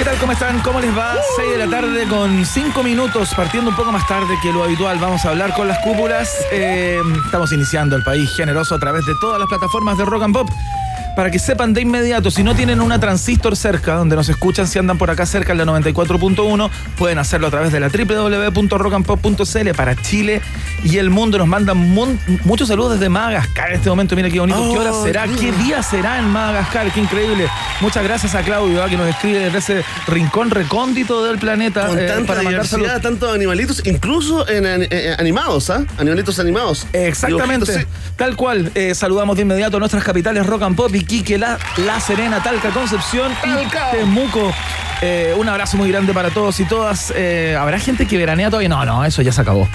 ¿Qué tal? ¿Cómo están? ¿Cómo les va? 6 de la tarde con 5 minutos, partiendo un poco más tarde que lo habitual. Vamos a hablar con las cúpulas. Eh, estamos iniciando el país generoso a través de todas las plataformas de Rock and Pop. Para que sepan de inmediato, si no tienen una transistor cerca, donde nos escuchan, si andan por acá cerca en la 94.1, pueden hacerlo a través de la www.rockandpop.cl para Chile y el mundo. Nos mandan mun- muchos saludos desde Madagascar en este momento. Mira qué bonito. ¿Qué hora Oh, será? qué ¿Qué día será en Madagascar? Qué increíble. Muchas gracias a Claudio, ah, que nos escribe desde ese rincón recóndito del planeta Con eh, tanta para mandar saludos. tantos animalitos, incluso en, en- en animados, ¿ah? Animalitos animados. Exactamente, tal cual. Eh, saludamos de inmediato a nuestras capitales Rock and Pop, Iquique, La, La Serena, Talca, Concepción Talca. y Temuco. Eh, un abrazo muy grande para todos y todas. Eh, ¿Habrá gente que veranea todavía? No, no, eso ya se acabó.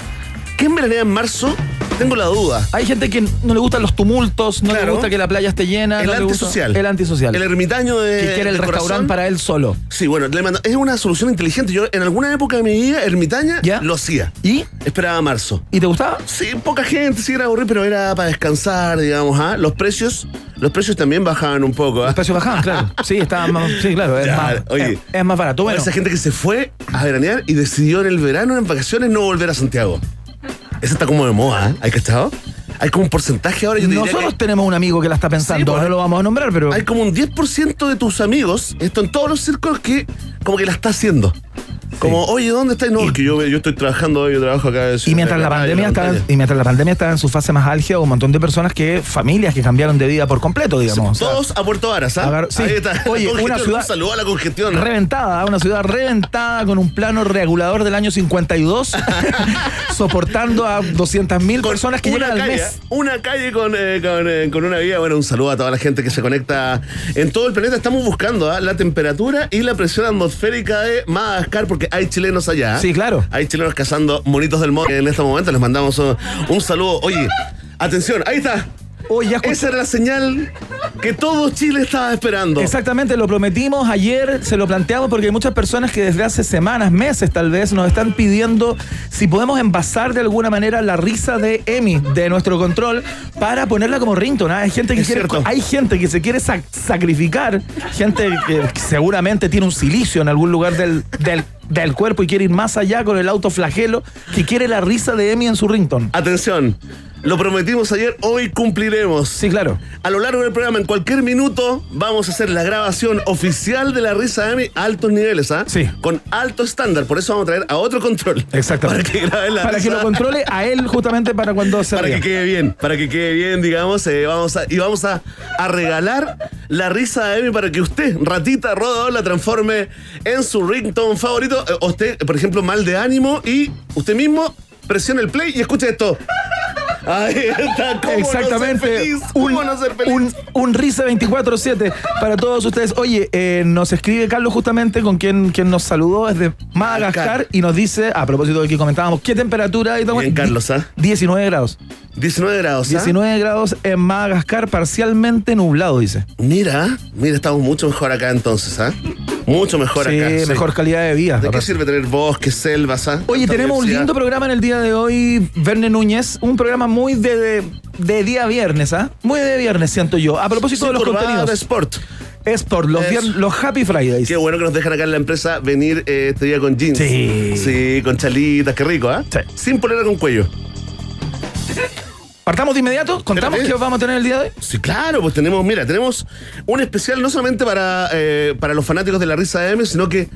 ¿Quién veranea en marzo? Tengo la duda. Hay gente que no le gustan los tumultos, no le gusta que la playa esté llena. El no gusta- antisocial. El antisocial. El ermitaño de. que quiere el restaurante para él solo. Sí, bueno, le mando- es una solución inteligente. Yo en alguna época de mi vida, ermitaña, ¿Ya? lo hacía. ¿Y? Esperaba marzo. ¿Y te gustaba? Sí, poca gente, sí era aburrido, pero era para descansar, digamos, ¿ah? Los precios, los precios también bajaban un poco, ¿ah? Los precios bajaban, claro. Sí, estaba más, sí, claro, es, Ya, más, oye. es, es más barato. Bueno, Esa gente que se fue a veranear y decidió en el verano, en vacaciones, no volver a Santiago. Eso está como de moda, ¿eh? ¿Hay cachado? Hay como un porcentaje ahora, yo te nosotros que tenemos un amigo que la está pensando, Sí, pues. no lo vamos a nombrar, pero... hay como un 10% de tus amigos, esto en todos los círculos, que como que la está haciendo. Como, oye, ¿dónde estás? No, es que yo, yo estoy trabajando, yo trabajo acá. Y mientras, la pandemia estaba, y mientras la pandemia estaba en su fase más álgida, un montón de personas que, familias que cambiaron de vida por completo, digamos. O sea, Todos a Puerto Varas, ¿ah? Sí. Ahí está. Oye, una ciudad- Un saludo a la congestión. reventada, una ciudad reventada con un plano regulador del año 52, soportando a 200.000 Con personas que llegan al calle, mes. Una calle con, eh, con, eh, con una vía. Bueno, un saludo a toda la gente que se conecta en todo el planeta. Estamos buscando ¿ah? la temperatura y la presión atmosférica de Madagascar porque hay chilenos allá. Sí, claro. Hay chilenos cazando monitos del monte en este momento. Les mandamos un, un saludo. Oye, atención, ahí está. Oye, ya Esa era la señal que todo Chile estaba esperando. Exactamente, lo prometimos ayer, se lo planteamos porque hay muchas personas que desde hace semanas, meses tal vez, nos están pidiendo si podemos envasar de alguna manera la risa de Emi, de nuestro control, para ponerla como ringtone. ¿ah? Hay gente que Es quiere, cierto. hay gente que se quiere sac- sacrificar, gente que seguramente tiene un silicio en algún lugar del, del, del cuerpo y quiere ir más allá con el autoflagelo, que quiere la risa de Emi en su ringtone. Atención, lo prometimos ayer, hoy cumpliremos. Sí, claro. A lo largo del programa, en cualquier minuto, vamos a hacer la grabación oficial de la risa de Emi a altos niveles, ¿ah? Sí. Con alto estándar. Por eso vamos a traer a otro control. Exactamente. Para que grabe la Para que lo controle a él justamente para cuando se Para ría. que quede bien, para que quede bien, digamos, eh, vamos a, y vamos a, a regalar la risa de Emi para que usted, ratita rodador, la transforme en su ringtone favorito. Eh, usted, por ejemplo, mal de ánimo y usted mismo presione el play y escuche esto. Ahí está, ¿cómo Exactamente. no ser feliz? un, ¿Cómo no ser feliz? un, un risa 24-7 para todos ustedes. Oye, eh, nos escribe Carlos justamente con quien, quien nos saludó desde Madagascar Madagascar. y nos dice, a propósito de que comentábamos, ¿qué temperatura hay? Bien, Carlos, ¿ah? 19 grados. 19 grados. ¿ah? 19 grados en Madagascar, parcialmente nublado, dice. Mira, mira, estamos mucho mejor acá entonces, ¿ah? Mucho mejor Sí, acá. sí. mejor calidad de vida. ¿De qué sirve tener bosques, selvas, ah? Oye, tenemos un lindo programa en el día de hoy, Verne Núñez. Un programa muy de, de, de día viernes, ¿ah? Muy de viernes, siento yo. A propósito de los contenidos. Sport. Es por los, vier- los Happy Fridays. Qué bueno que nos dejan acá en la empresa venir eh, este día con jeans. Sí. Sí, con chalitas, qué rico, ¿ah? Sí. Sin polera con cuello. ¿Partamos de inmediato? ¿Contamos qué vamos a tener el día de hoy? Sí, claro, pues tenemos, mira, tenemos un especial no solamente para, eh, para los fanáticos de la risa de M, sino que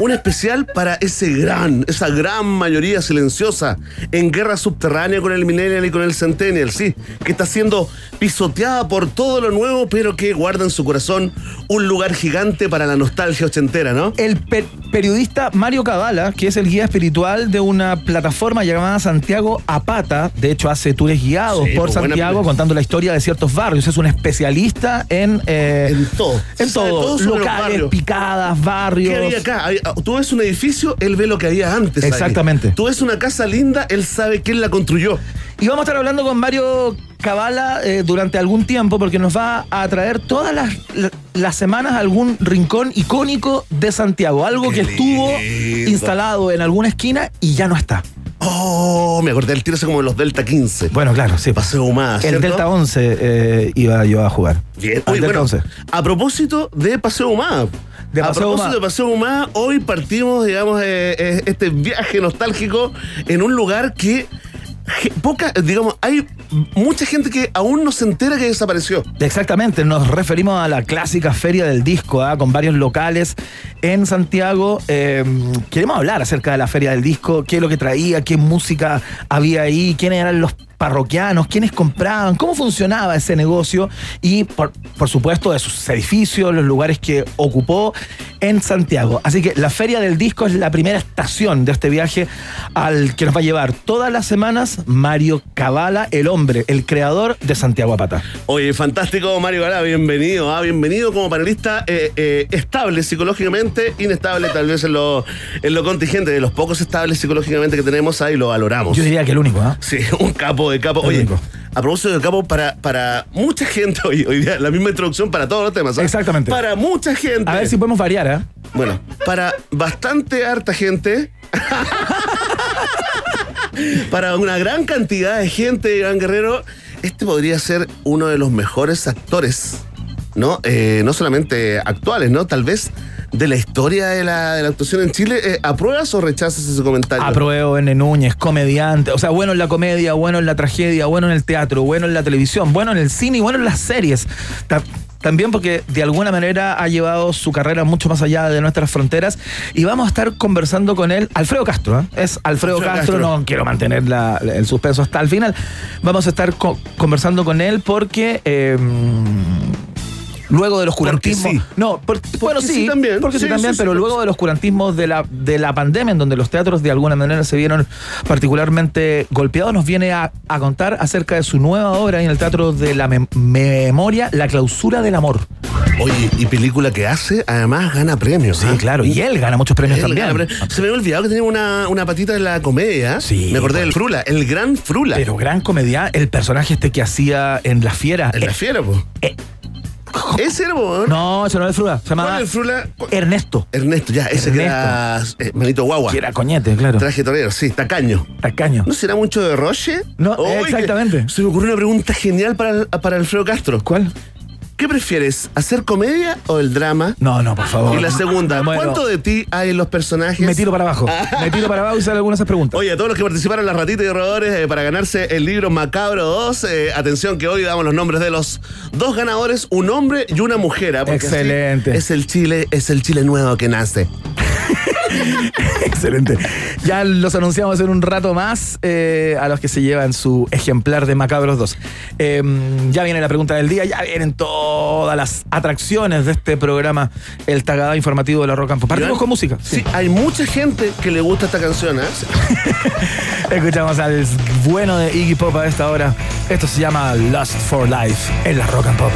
un especial para ese gran, esa gran mayoría silenciosa en guerra subterránea con el Millennial y con el Centennial, sí, que está siendo pisoteada por todo lo nuevo, pero que guarda en su corazón un lugar gigante para la nostalgia ochentera, ¿no? El pe- periodista Mario Cabala, que es el guía espiritual de una plataforma llamada Santiago Apata, de hecho hace tours guiados Sí, por pues, Santiago contando la historia de ciertos barrios. Es un especialista en, eh, En todo. en todo, todo locales, picadas, barrios. ¿Qué había acá? Hay- ah, Tú ves un edificio, él ve lo que había antes. ahí. Exactamente. Tú ves una casa linda, él sabe quién la construyó. Y vamos a estar hablando con Mario Cabala eh, durante algún tiempo porque nos va a traer todas las, la- las semanas algún rincón icónico de Santiago. Algo Qué que estuvo instalado en alguna esquina y ya no está. Oh, me acordé del tiro ese como de los Delta 15. Bueno, claro, sí. Paseo Humada, El ¿cierto? Delta 11 eh, iba yo a jugar. Bien. Al Oye, Delta bueno, 11. a propósito de Paseo. De a propósito de Paseo Humada, hoy partimos, digamos, eh, eh, este viaje nostálgico en un lugar que poca, digamos, hay mucha gente que aún no se entera que desapareció. Exactamente, nos referimos a la clásica feria del disco, ¿ah? con varios locales en Santiago. Eh, queremos hablar acerca de la feria del disco, qué es lo que traía, qué música había ahí, quiénes eran los parroquianos, quiénes compraban, cómo funcionaba ese negocio y por, por supuesto de sus edificios, los lugares que ocupó en Santiago. Así que la Feria del Disco es la primera estación de este viaje al que nos va a llevar todas las semanas Mario Cabala, el hombre, el creador de Santiago Apata. Oye, fantástico, Mario Galá, bienvenido. Ah, bienvenido como panelista eh, eh, estable psicológicamente, inestable tal vez en lo, en lo contingente, de los pocos estables psicológicamente que tenemos ahí, lo valoramos. Yo diría que el único, ¿ah? Sí, un capo de capo. Oye, a propósito de capo, para, para mucha gente, hoy, hoy día la misma introducción para todos los temas. ¿ah? Exactamente. Para mucha gente. A ver si podemos variar, ¿ah? Bueno, para bastante harta gente. para una gran cantidad de gente, Iván Guerrero, este podría ser uno de los mejores actores, ¿no? Eh, no solamente actuales, ¿no? Tal vez de la historia de la, de la actuación en Chile. Eh, ¿Apruebas o rechazas ese comentario? Apruebo N. Núñez, comediante. O sea, bueno en la comedia, bueno en la tragedia, bueno en el teatro, bueno en la televisión, bueno en el cine y bueno en las series. Ta- También porque de alguna manera ha llevado su carrera mucho más allá de nuestras fronteras. Y vamos a estar conversando con él. Alfredo Castro, ¿eh? Es Alfredo, Alfredo Castro, Castro. no quiero mantener la- el suspenso hasta el final. Vamos a estar co- conversando con él porque. eh, Luego del oscurantismo. sí. No, por- bueno, sí, sí también. Porque sí, Sí, también, pero porque luego del oscurantismo de la, de la pandemia, en donde los teatros de alguna manera se vieron particularmente golpeados, nos viene a, a contar acerca de su nueva obra en el Teatro de la Mem- Memoria, La Clausura del Amor. Oye, y película que hace, además gana premios. Sí, ¿ah? claro. Y él gana muchos premios Él también. Se me había olvidado que tenía una, una patita en la comedia. Sí, Me acordé pues. del Frula, el gran Frula. Pero gran comedia, el personaje este que hacía en La Fiera. en la Eh, fiera, pues. eh, Ese era, ¿no? ese no es Frula. Se ¿Cuál llamaba era el Frula? ¿Cuál? Ernesto. Ernesto, ya, ese que era eh, Manito Guagua. Que era coñete, claro. Traje torero, sí, tacaño. Tacaño. ¿No será mucho de Roche? No, exactamente. Se me ocurrió una pregunta genial para, para Alfredo Castro. ¿Cuál? ¿Qué prefieres, hacer comedia o el drama? No, no, por favor. Y la segunda, Bueno, ¿cuánto de ti hay en los personajes? Me tiro para abajo. Me tiro para abajo y salen algunas de esas preguntas. Oye, a todos los que participaron en las ratitas y robadores eh, para ganarse el libro Macabro 2, eh, atención que hoy damos los nombres de los dos ganadores, un hombre y una mujer. ¿ah? Porque así Excelente. Es el Chile, es el Chile nuevo que nace. Excelente. Ya los anunciamos en un rato más eh, a los que se llevan su ejemplar de Macabros 2. Eh, ya viene la pregunta del día, ya vienen todas las atracciones de este programa, el tagada informativo de la Rock and Pop. Partimos con música. Sí. hay mucha gente que le gusta esta canción. ¿ah? Escuchamos al bueno de Iggy Pop a esta hora. Esto se llama Lust for Life en la Rock and Pop.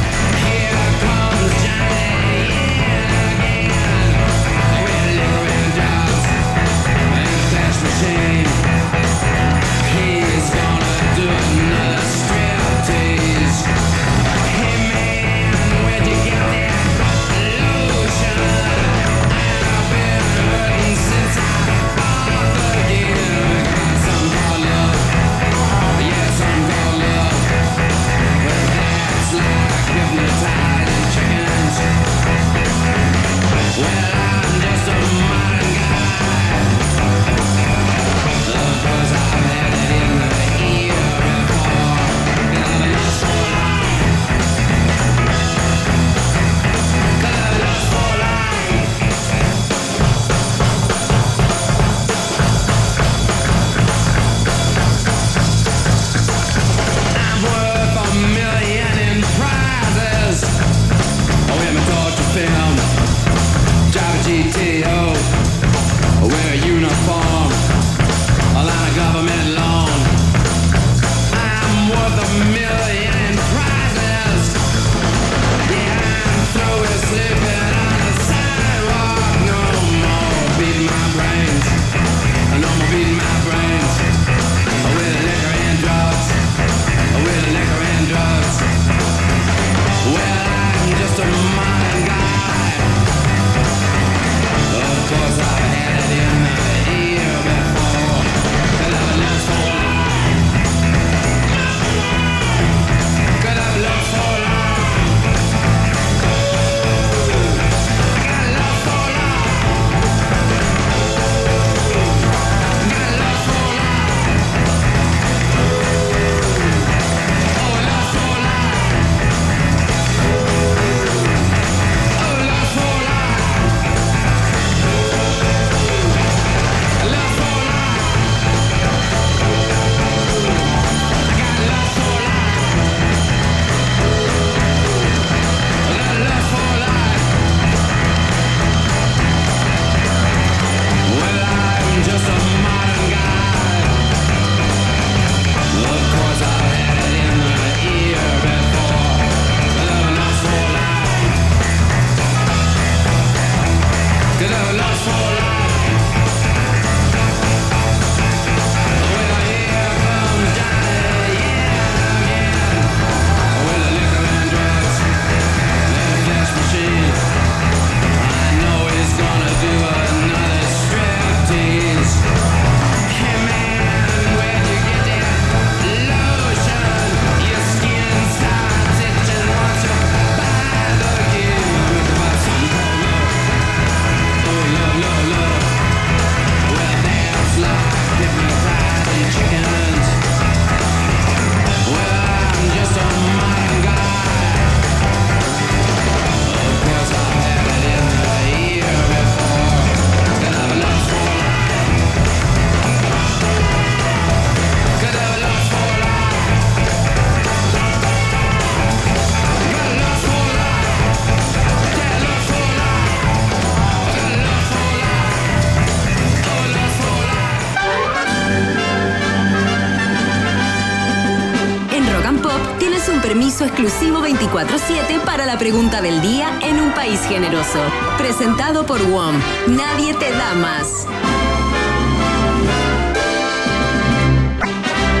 24-7 para la pregunta del día en un país generoso. Presentado por WOM. Nadie te da más.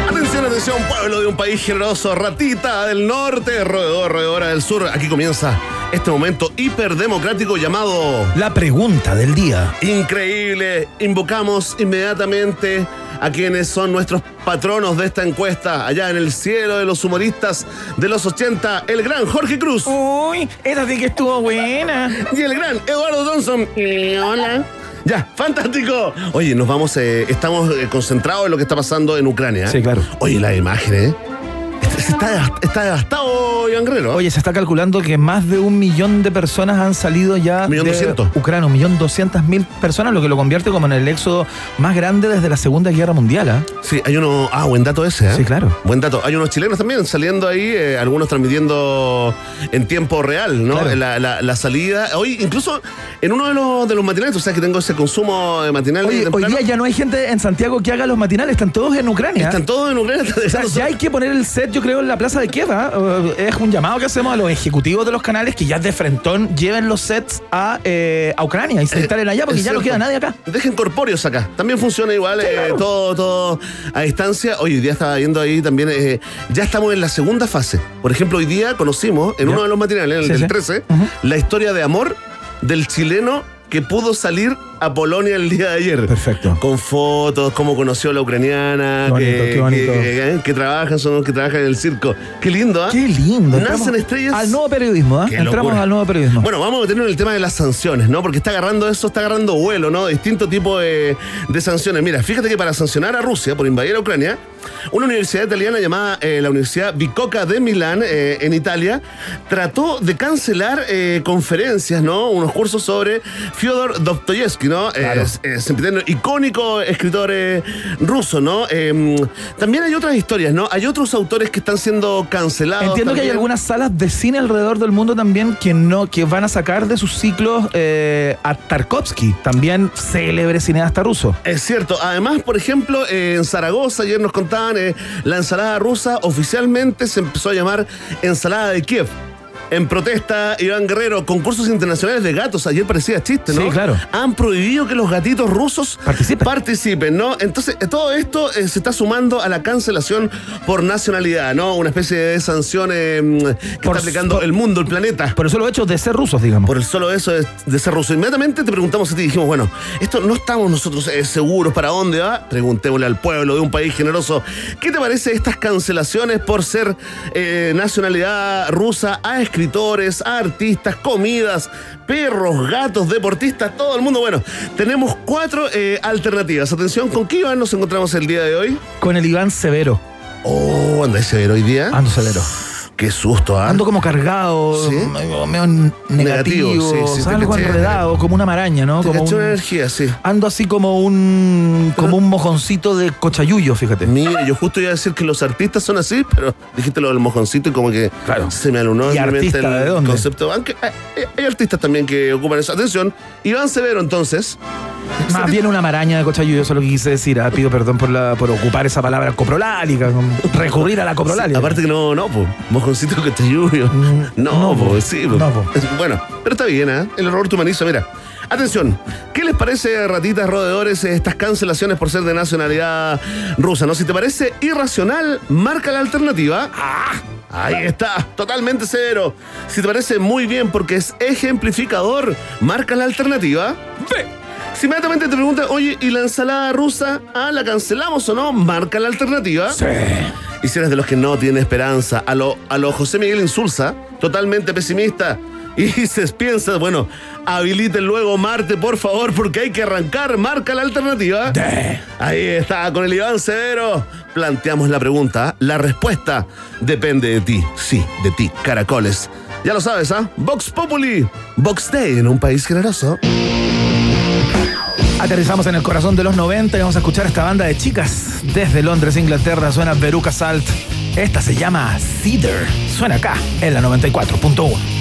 Atención, atención, pueblo de un país generoso, ratita del norte, roedor, roedora del sur. Aquí comienza este momento hiperdemocrático llamado La pregunta del día. Increíble. Invocamos inmediatamente a quienes son nuestros patronos de esta encuesta, allá en el cielo de los humoristas de los 80, el gran Jorge Cruz Uy, esta sí que estuvo buena. y el gran Eduardo Johnson. Hola. Ya, fantástico. Oye, nos vamos, eh, estamos eh, concentrados en lo que está pasando en Ucrania. ¿eh? Sí, claro. Oye, la imagen, ¿eh? Está, está, devastado, Iván Guerrero. Oye, se está calculando que más de un millón de personas han salido ya Millón de doscientos. Ucrania, un millón doscientas mil personas, lo que lo convierte como en el éxodo más grande desde la Segunda Guerra Mundial. ¿ah? Sí, hay uno. Ah, buen dato ese, ¿eh? Sí, claro. Buen dato. Hay unos chilenos también saliendo ahí, eh, algunos transmitiendo en tiempo real, ¿no? Claro. La, la- la salida. Hoy, incluso en uno de los, de los matinales, tú sabes que tengo ese consumo de matinal. Oye, hoy día ya no hay gente en Santiago que haga los matinales, están todos en Ucrania. Están todos en Ucrania. O sea, ya hay que poner el set, yo creo, en la plaza de Kiev. Eh, Es un llamado que hacemos a los ejecutivos de los canales que ya de frentón lleven los sets a, eh, a Ucrania y se instalen allá porque ya no queda nadie acá. Dejen corpóreos acá. También funciona igual, eh, claro. todo, todo a distancia. Hoy día estaba viendo ahí también, eh, ya estamos en la segunda fase. Por ejemplo, hoy día conocimos en Ya. uno de los matinales, el Sí, del sí. 13, Ujú. la historia de amor del chileno que pudo salir a Polonia el día de ayer. Perfecto. Con fotos, cómo conoció a la ucraniana, Qué bonito, que, qué bonito. que- que- que trabajan, son los que trabajan en el circo. Qué lindo, ¿ah? Qué lindo. Nacen Entramos estrellas. Al nuevo periodismo, ¿ah? Entramos locura. al nuevo periodismo. Bueno, vamos a meternos en el tema de las sanciones, ¿no? Porque está agarrando eso, está agarrando vuelo, ¿no? Distinto tipo de, de sanciones. Mira, fíjate que para sancionar a Rusia por invadir a Ucrania, una universidad italiana llamada eh, la Universidad Bicocca de Milán, eh, en Italia, trató de cancelar eh, conferencias, ¿no? Unos cursos sobre Fyodor Dostoyevsky, ¿no? Claro. es- icónico escritor eh, ruso, ¿no? Eh, también hay otras historias, ¿no? Hay otros autores que están siendo cancelados. Entiendo que hay algunas salas de cine alrededor del mundo también que no que van a sacar de sus ciclos eh, a Tarkovsky, también célebre cineasta ruso. Es cierto. Además, por ejemplo, en Zaragoza, ayer nos contaban, eh, la ensalada rusa oficialmente se empezó a llamar ensalada de Kiev. En protesta, Iván Guerrero, concursos internacionales de gatos, ayer parecía chiste, ¿no? Sí, claro. Han prohibido que los gatitos rusos Participen. participen, ¿no? Entonces, todo esto eh, se está sumando a la cancelación por nacionalidad, ¿no? Una especie de sanción eh, que Por- está aplicando por- el mundo, el planeta. Por eso lo hecho de ser rusos, digamos. Por el solo eso de, de ser ruso. Inmediatamente te preguntamos a ti, dijimos, bueno, esto no estamos nosotros eh, seguros para dónde va. Preguntémosle al pueblo de un país generoso, ¿qué te parece estas cancelaciones por ser nacionalidad rusa a escritores, artistas, comidas, perros, gatos, deportistas, todo el mundo? Bueno, tenemos cuatro eh, alternativas. Atención, ¿con qué Iván nos encontramos el día de hoy? Con el Iván Severo. Oh, anda ese ver hoy día. Ando severo. Qué susto, ¿ah? Ando como cargado, ¿Sí? medio, negativo, Negativo, sí, sí, algo caché. enredado, como una maraña, ¿no? Te Como un- energía, sí. ando así como un como un mojoncito de cochayuyo, fíjate. Mira, yo justo iba a decir que los artistas son así, pero dijiste lo del mojoncito y como que Claro. se me alunó ¿Y en mi mente artista el de dónde? concepto. Aunque hay, hay artistas también que ocupan eso. Atención, Iván Severo entonces. Más bien una maraña de cochayuyo, eso es lo que quise decir. ah, Pido perdón por la por ocupar esa palabra coprolálica, recurrir a la coprolálica. Aparte que no, no, pues, que te lluvio. Mm, No, no, po. sí, po. No, po. Bueno, pero está bien, ¿eh? El error te humaniza, mira. Atención, ¿qué les parece, ratitas roedores, estas cancelaciones por ser de nacionalidad rusa? ¿No? Si te parece irracional, marca la alternativa. ¡Ah! Ahí está, totalmente severo. Si te parece muy bien porque es ejemplificador, marca la alternativa. Si inmediatamente te preguntan, oye, ¿y la ensalada rusa? Ah, ¿la cancelamos o no? Marca la alternativa. Y si eres de los que no tiene esperanza, a lo, a lo José Miguel Insulza, totalmente pesimista, y dices, piensas, bueno, habiliten luego Marte, por favor, porque hay que arrancar, marca la alternativa. Ahí está, con el Iván Severo. Planteamos la pregunta, la respuesta depende de ti, sí, de ti, caracoles. Ya lo sabes, ¿ah? Vox Populi, Vox Day en un país generoso. Aterrizamos en el corazón de los 90 y vamos a escuchar esta banda de chicas. Desde Londres, Inglaterra, suena Veruca Salt. Esta se llama Cedar. Suena acá, en la 94.1.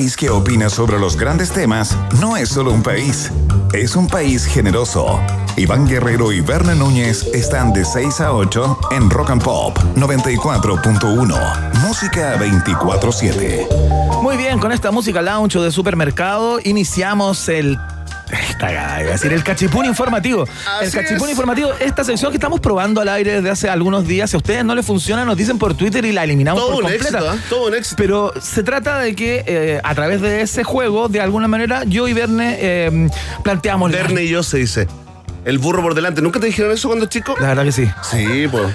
país que opina sobre los grandes temas no es solo un país, es un país generoso. Iván Guerrero y Berna Núñez están de 6 a 8 en Rock and Pop 94.1. Música 24-7. Muy bien, con esta música lounge de supermercado iniciamos el. Esta, iba a decir, el cachipún informativo. el cachipún es. informativo, esta sección que estamos probando al aire desde hace algunos días. Si a ustedes no les funciona, nos dicen por Twitter y la eliminamos Todo por un completa. éxito, ¿ah? Todo un éxito. Pero se trata de que eh, a través de ese juego, de alguna manera, yo y Verne eh, planteamos. Verne y yo se dice. El burro por delante. ¿Nunca te dijeron eso cuando chico? La verdad que sí. Sí, pues.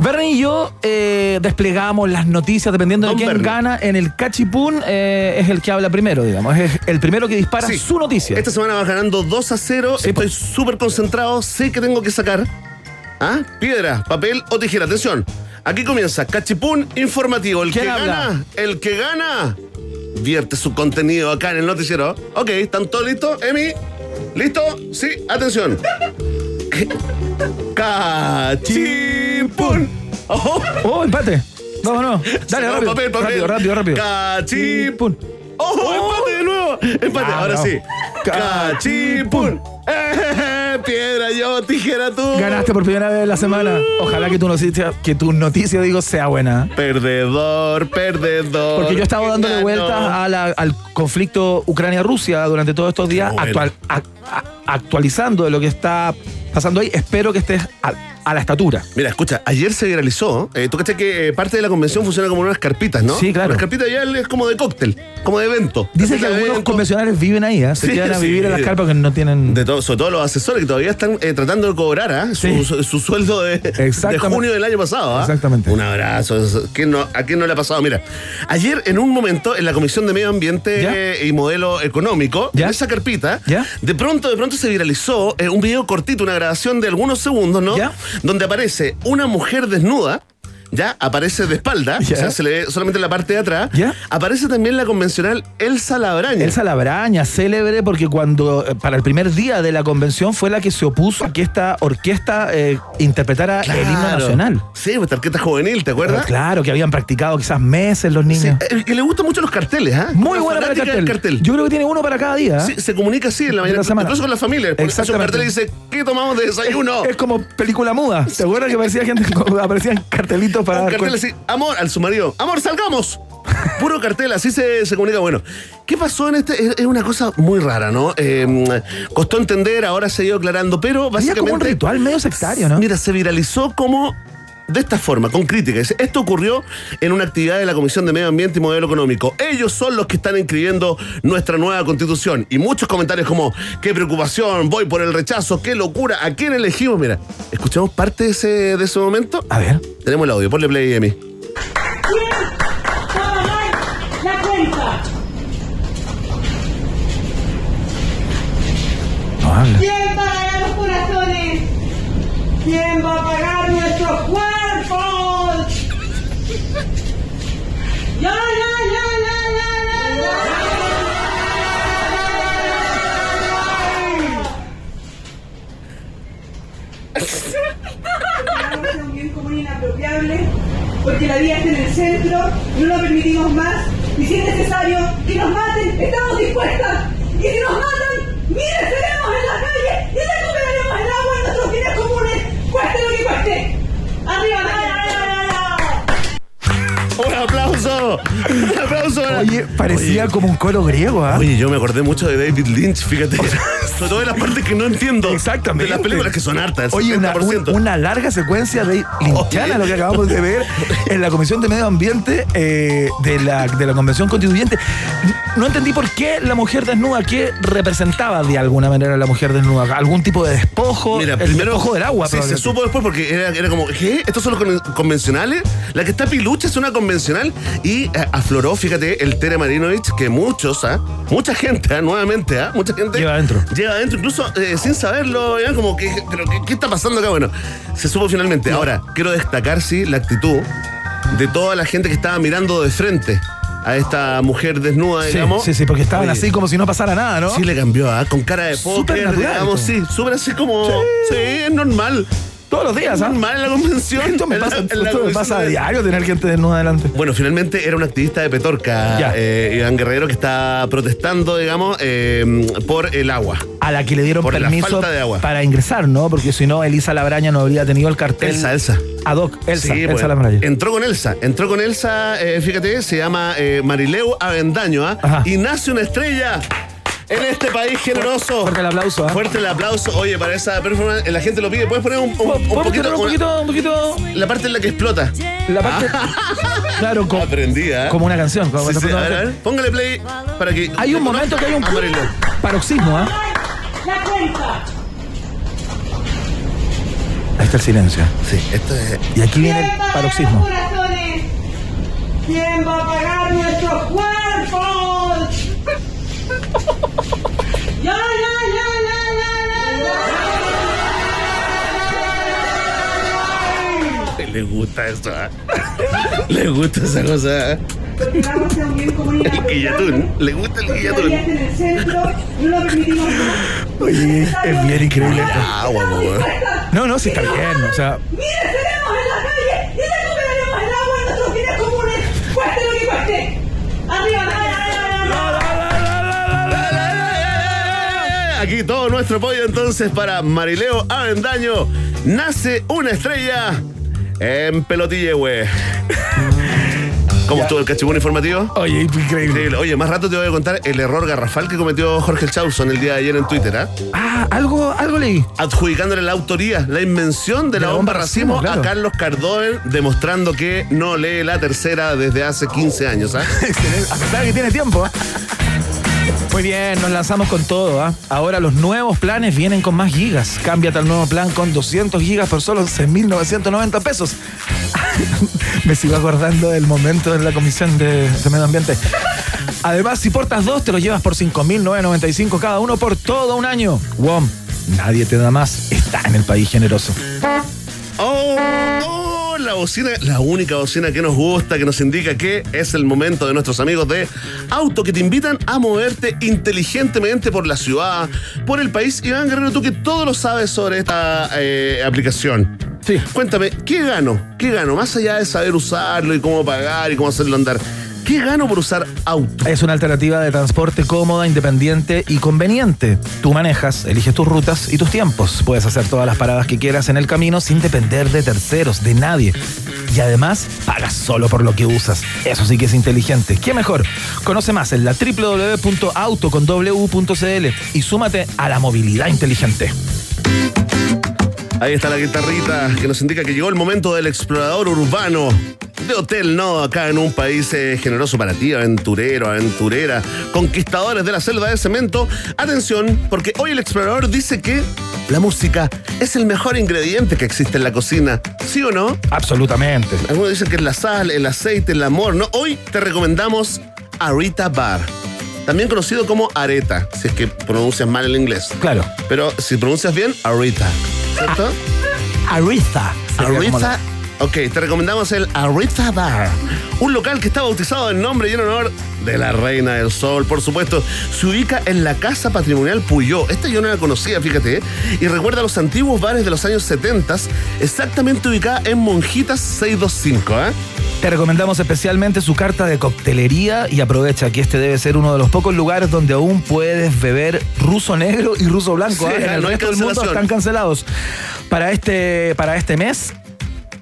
Verne y yo eh, desplegamos las noticias dependiendo Don de quién Verne. gana. En el cachipún eh, es el que habla primero, digamos. Es el primero que dispara Sí. su noticia. Esta semana vas ganando 2 a 0. Sí, Estoy pues. súper concentrado. Sé que tengo que sacar. ¿Ah? Piedra, papel o tijera. Atención. Aquí comienza Cachipún informativo. El que gana, el que gana, vierte su contenido acá en el noticiero. Ok, ¿están todos listos? Emi, ¿listo? Sí, atención. Cachipún. Oh, Oh, empate. Vámonos. Dale, rápido. papel, papel. Rápido, rápido, rápido. Cachipún. ¡Oh, empate de nuevo! Empate, Ah, ahora sí. Cachipún. Eh, piedra yo, tijera tú. Ganaste por primera vez en la semana. Ojalá que tu noticia, que tu noticia digo, sea buena. Perdedor, perdedor. Porque yo estaba ¿Quién dándole vueltas a la- al conflicto Ucrania-Rusia durante todos estos días, actual- a- a- actualizando de lo que está pasando ahí. Espero que estés a la estatura. Mira, escucha, ayer se viralizó. eh, Tú cachai que eh, parte de la convención funciona como unas carpitas, ¿no? Sí, claro. Las carpitas ya es como de cóctel, como de evento. Dice que Carpita de algunos evento. convencionales viven ahí, ¿eh? se Sí, quedan a sí. vivir en las carpas que no tienen. De todo, sobre todo los asesores que todavía están eh, tratando de cobrar ¿ah? su, Sí. su- su sueldo de, de Exactamente. junio del año pasado. ¿ah? Exactamente. Un abrazo. eso- ¿Quién no- ¿A quién no le ha pasado? Mira, ayer en un momento en la Comisión de Medio Ambiente ¿Ya? eh, y Modelo Económico, ¿Ya? en esa carpita, ¿Ya? de pronto, de pronto se viralizó eh, un video cortito, una grabación de algunos segundos, ¿no? ¿Ya? Donde aparece una mujer desnuda. Ya aparece de espalda, ¿Ya? o sea, se le ve solamente la parte de atrás. ¿Ya? Aparece también la convencional Elsa Labraña. Elsa Labraña, célebre porque cuando eh, para el primer día de la convención fue la que se opuso a que esta orquesta eh, interpretara el himno Claro. nacional. Sí, pues tarjeta juvenil, ¿te acuerdas? Claro, que habían practicado quizás meses los Sí, niños. eh, que le gustan mucho los carteles, ¿ah? Muy Una buena para el cartel. cartel. Yo creo que tiene uno para cada día. ¿eh? Sí, se comunica así en la mañana, la semana. incluso con la familia. Hace un Exactamente. cartel y dice, ¿qué tomamos de desayuno? Es como película muda. ¿Te acuerdas que aparecía gente, aparecían cartelitos para un dar cartel así, amor, al su marido, amor, salgamos. Puro cartel, así se, se comunica. Bueno, ¿qué pasó en este? Es, es una cosa muy rara, ¿no? Eh, costó entender, ahora se ha ido aclarando, pero básicamente... como un ritual medio sectario, ¿no? Mira, se viralizó como de esta forma, con críticas. Esto ocurrió en una actividad de la Comisión de Medio Ambiente y Modelo Económico. Ellos son los que están inscribiendo nuestra nueva constitución. Y muchos comentarios como, qué preocupación, voy por el rechazo, qué locura, ¿a quién elegimos? Mira, escuchamos parte de ese, de ese momento. A ver. Tenemos el audio, ponle play, Emi. ¿Quién va a pagar la cuenta? No habla. ¿Quién va a pagar los corazones? ¿Quién va a pagar nuestros cuerpos? ¡Ya, ya, ya, ya, ya, ya! Es un bien común inapropiable porque la vida está en el centro, no lo permitimos más y si es necesario que nos maten, estamos dispuestas y si nos matan, mire, seremos en la calle y recuperaremos el agua en nuestros bienes comunes, cueste lo que cueste. ¡Arriba, aplauso! ¡Un aplauso! Oye, parecía Oye, como un coro griego, ¿ah? Oye, yo me acordé mucho de David Lynch, fíjate. Sobre todo de las partes que no entiendo. Exactamente. De las películas que son hartas. Oye, una, 70%. un- una larga secuencia de linchana, Oye. lo que acabamos de ver en la Comisión de Medio Ambiente eh, de, la, de la Convención Constituyente. No entendí por qué la mujer desnuda, qué representaba de alguna manera la mujer desnuda. ¿Algún tipo de despojo? Mira, el primero. despojo del agua, Sí, se supo después porque era, era como, ¿qué? ¿Estos son los con- convencionales? La que está pilucha es una convencional y eh, afloró, fíjate, el Tere Marinovich, que muchos, ¿ah? Mucha gente, ¿ah? Nuevamente, ¿ah? Mucha gente. Lleva adentro. Lleva adentro, incluso eh, sin saberlo, como que, pero ¿qué, qué está pasando acá? Bueno, se supo finalmente. Ahora, quiero destacar, sí, la actitud de toda la gente que estaba mirando de frente a esta mujer desnuda, Sí, digamos. sí, sí, porque estaban Oye, así como si no pasara nada, ¿no? Sí le cambió, ¿ah? Con cara de póker, digamos, sí, súper así como... Sí. es normal. Todos los días, ¿ah? Mal en la convención. Esto me en la- pasa, en la esto me pasa a diario tener gente desnuda adelante. Bueno, finalmente era un activista de Petorca, Ya. eh, Iván Guerrero, que está protestando, digamos, eh, por el agua. A la que le dieron Por permiso falta de agua. para ingresar, ¿no? Porque si no, Elisa Labraña no habría tenido el cartel. Elsa, Elsa. Ad hoc, Elsa, Sí, Elsa pues, Labraña. entró con Elsa, entró con Elsa, eh, fíjate, se llama eh, Marileu Avendaño, ¿ah? Y nace una estrella en este país generoso. Fuerte el aplauso, ¿ah? Fuerte el aplauso. Oye, para esa performance, la gente lo pide. ¿Puedes poner un, un- un ¿Podemos poquito, un poquito, un poquito, la parte en la que explota? la parte, claro, como, Aprendida. ¿eh? como una canción. como Sí, cuando sí, a ver, a ver, póngale play para que. Hay un momento que hay un a Marileu. paroxismo, ¿ah? La cuenta. Ahí está el silencio. Sí, esto es. Y aquí viene ¿Quién el paroxismo. ¿Quién va a pagar nuestros cuerpos? ¡Ya, ya, ya, ya, ya, ya, Le gusta eso, ¿ah? Le gusta esa cosa. ¿ah? El guillatún. Le gusta el guillatún. Oye, es bien increíble esto. Agua, weón. No, no, sí está bien. O sea, Aquí todo nuestro apoyo entonces para Marileo Avendaño. Nace una estrella en Pelotille, güey. ¿Cómo Ya. estuvo el cachibún informativo? oye, increíble. Increíble. Oye, más rato te voy a contar el error garrafal que cometió Jorge Chauson el día de ayer en Twitter, ¿ah? Ah, algo, algo leí. Adjudicándole la autoría, la invención de la, bomba racimo, claro. a Carlos Cardoen, demostrando que no lee la tercera desde hace 15 años, ¿ah? Excelente. A pesar de que tiene tiempo. Muy bien, nos lanzamos con todo. ¿ah? Ahora los nuevos planes vienen con más gigas. Cámbiate al nuevo plan con 200 gigas por solo 6.990 pesos. Me sigo acordando del momento de la Comisión de, de Medio Ambiente. Además, si portas dos, te los llevas por 5.995 cada uno por todo un año. WOM, nadie te da más. Está en el país generoso. La bocina, la única bocina que nos gusta, que nos indica que es el momento de nuestros amigos de Auto, que te invitan a moverte inteligentemente por la ciudad, por el país. Iván Guerrero, tú que todo lo sabes sobre esta eh, aplicación. Sí. Cuéntame, ¿qué gano? ¿Qué gano? Más allá de saber usarlo y cómo pagar y cómo hacerlo andar. ¿Qué gano por usar auto? Es una alternativa de transporte cómoda, independiente y conveniente. Tú manejas, eliges tus rutas y tus tiempos. Puedes hacer todas las paradas que quieras en el camino sin depender de terceros, de nadie. Y además, pagas solo por lo que usas. Eso sí que es inteligente. ¿Qué mejor? Conoce más en la www.auto.w.cl y súmate a la movilidad inteligente. Ahí está la guitarrita que nos indica que llegó el momento del explorador urbano de Hotel No, acá en un país eh, generoso para ti, aventurero, aventurera, conquistadores de la selva de cemento. Atención, porque hoy el explorador dice que la música es el mejor ingrediente que existe en la cocina. ¿Sí o no? Absolutamente. Algunos dicen que es la sal, el aceite, el amor, ¿no? Hoy te recomendamos Arita Bar. También conocido como Areta, si es que pronuncias mal el inglés. Claro. Pero si pronuncias bien, Arita. ¿Cierto? Como la- Aritha. Ok, te recomendamos el Aritha Bar. Un local que está bautizado en nombre y en honor de la Reina del Sol, por supuesto. Se ubica en la Casa Patrimonial Puyó. Esta yo no la conocía, fíjate. ¿eh? Y recuerda los antiguos bares de los años 70, exactamente ubicada en Monjitas 625. ¿eh? Te recomendamos especialmente su carta de coctelería y aprovecha que este debe ser uno de los pocos lugares donde aún puedes beber ruso negro y ruso blanco. Sí, ¿ah? En el no resto del mundo están cancelados. Para este, para este mes,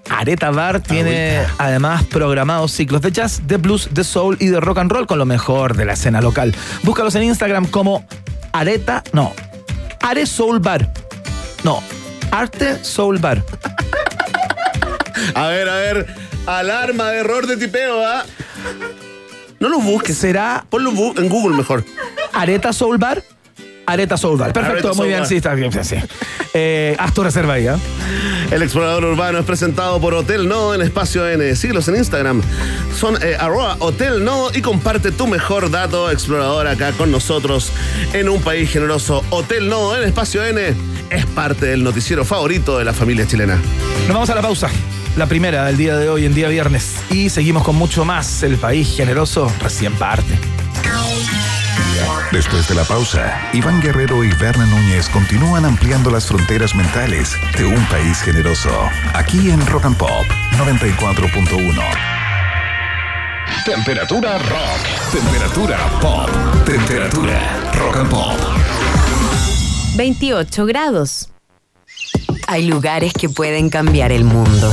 Areta Bar tiene Agüita. además programados ciclos de jazz, de blues, de soul y de rock and roll con lo mejor de la escena local. Búscalos en Instagram como Areta, no, Are Soul Bar. No, Arte Soul Bar. A ver, a ver. Alarma de error de tipeo, ¿ah? No lo busques. ¿Será Ponlo en Google mejor. Areta Soul Bar? Areta Soul Bar. Perfecto, Areta muy bien, sí, está bien, sí, sí. Eh, haz tu reserva ahí, ¿ah? El explorador urbano es presentado por Hotel Nodo en Espacio N. Síguelos en Instagram. Son eh, arroba Hotel Nodo y comparte tu mejor dato explorador acá con nosotros en un país generoso. Hotel Nodo en Espacio N es parte del noticiero favorito de la familia chilena. Nos vamos a la pausa. La primera del día de hoy, en día viernes. Y seguimos con mucho más. El país generoso recién parte. Después de la pausa, Iván Guerrero y Berna Núñez continúan ampliando las fronteras mentales de un país generoso. Aquí en Rock and Pop 94.1. Temperatura rock. Temperatura pop. Temperatura rock and pop. 28 grados. Hay lugares que pueden cambiar el mundo.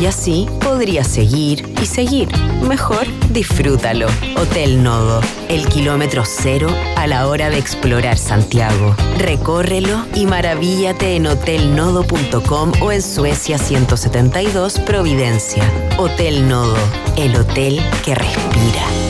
Y así podrías seguir y seguir. Mejor disfrútalo. Hotel Nodo, el kilómetro cero a la hora de explorar Santiago. Recórrelo y maravíllate en hotelnodo.com o en Suecia 172 Providencia. Hotel Nodo, el hotel que respira.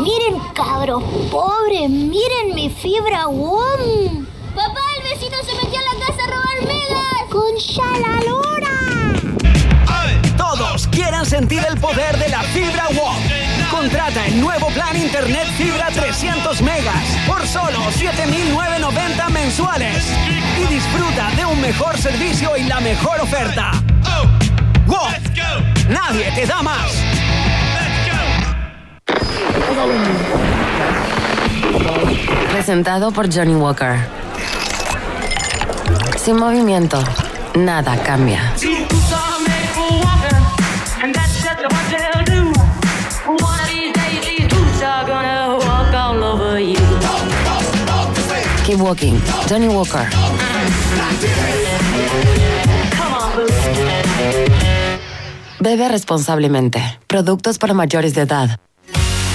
Miren, cabros pobres, miren mi fibra WOM. Papá, el vecino se metió a la casa a robar megas. Con Shalalora. Todos quieran sentir el poder de la fibra WOM. Contrata el nuevo plan Internet Fibra 300 megas por solo 7,990 mensuales y disfruta de un mejor servicio y la mejor oferta. WOM. Nadie te da más. Presentado por Johnny Walker. Sin movimiento, nada cambia. Keep walking. Johnny Walker. Bebe responsablemente. Productos para mayores de edad.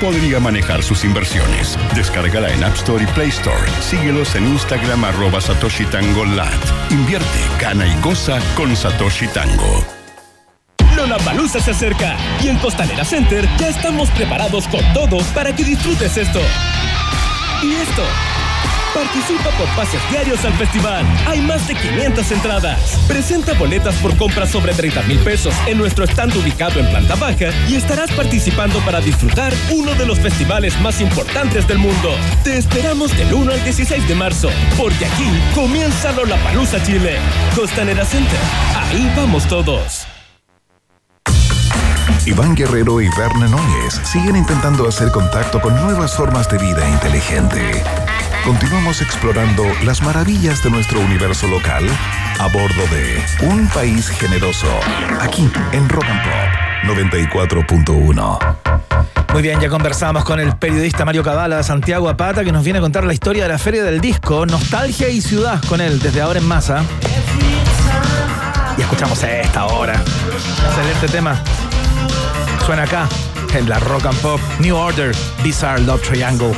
podría manejar sus inversiones. Descárgala en App Store y Play Store. Síguelos en Instagram arroba Satoshi Tango Lat. Invierte, gana y goza con Satoshi Tango. Lollapalooza se acerca y en Costanera Center ya estamos preparados con todo para que disfrutes esto. Y esto. Participa por pases diarios al festival. Hay más de 500 entradas. Presenta boletas por compras sobre 30 mil pesos en nuestro stand ubicado en planta baja y estarás participando para disfrutar uno de los festivales más importantes del mundo. Te esperamos del 1 al 16 de marzo, porque aquí comienza Lollapalooza Chile. Costanera Center. Ahí vamos todos. Iván Guerrero y Verne Núñez siguen intentando hacer contacto con nuevas formas de vida inteligente. Continuamos explorando las maravillas de nuestro universo local a bordo de Un País Generoso, aquí en Rock and Pop 94.1. Muy bien, ya conversamos con el periodista Mario Cabala de Santiago Apata que nos viene a contar la historia de la Feria del Disco, Nostalgia y Ciudad con él desde ahora en masa. Y escuchamos esta hora. Excelente tema. Suena acá en la Rock and Pop New Order Bizarre Love Triangle.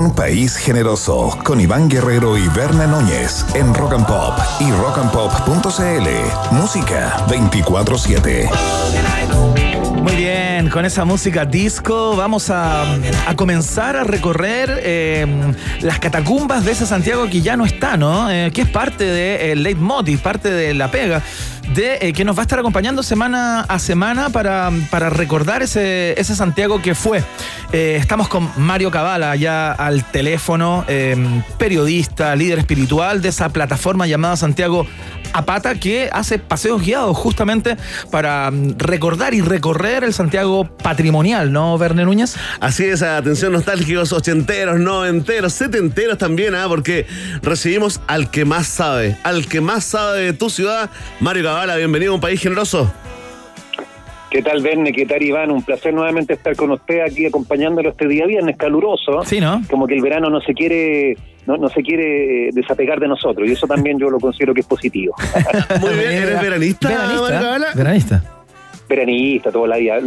Un País Generoso con Iván Guerrero y Berna Núñez en Rock and Pop y rockandpop.cl. Música 24-7. Muy bien, con esa música disco vamos a, a comenzar a recorrer eh, las catacumbas de ese Santiago que ya no está, ¿no? Eh, que es parte del leitmotiv, parte de la pega, de eh, que nos va a estar acompañando semana a semana para, para recordar ese, ese Santiago que fue. Eh, estamos con Mario Cabala ya al teléfono, eh, periodista, líder espiritual de esa plataforma llamada Santiago Apata que hace paseos guiados justamente para mm, recordar y recorrer el Santiago patrimonial, ¿no, Verne Núñez? Así es, atención nostálgicos, ochenteros, noventeros, setenteros también, ¿ah? porque recibimos al que más sabe, al que más sabe de tu ciudad, Mario Cabala, bienvenido a un país generoso. ¿Qué tal, Verne? ¿Qué tal, Iván? Un placer nuevamente estar con usted aquí acompañándolo este día viernes caluroso. Sí, ¿no? Como que el verano no se quiere no, no se quiere eh, desapegar de nosotros y eso también yo lo considero que es positivo. Muy bien, ¿eres veranista, Cabala? Veranista. Veranista, toda la vida.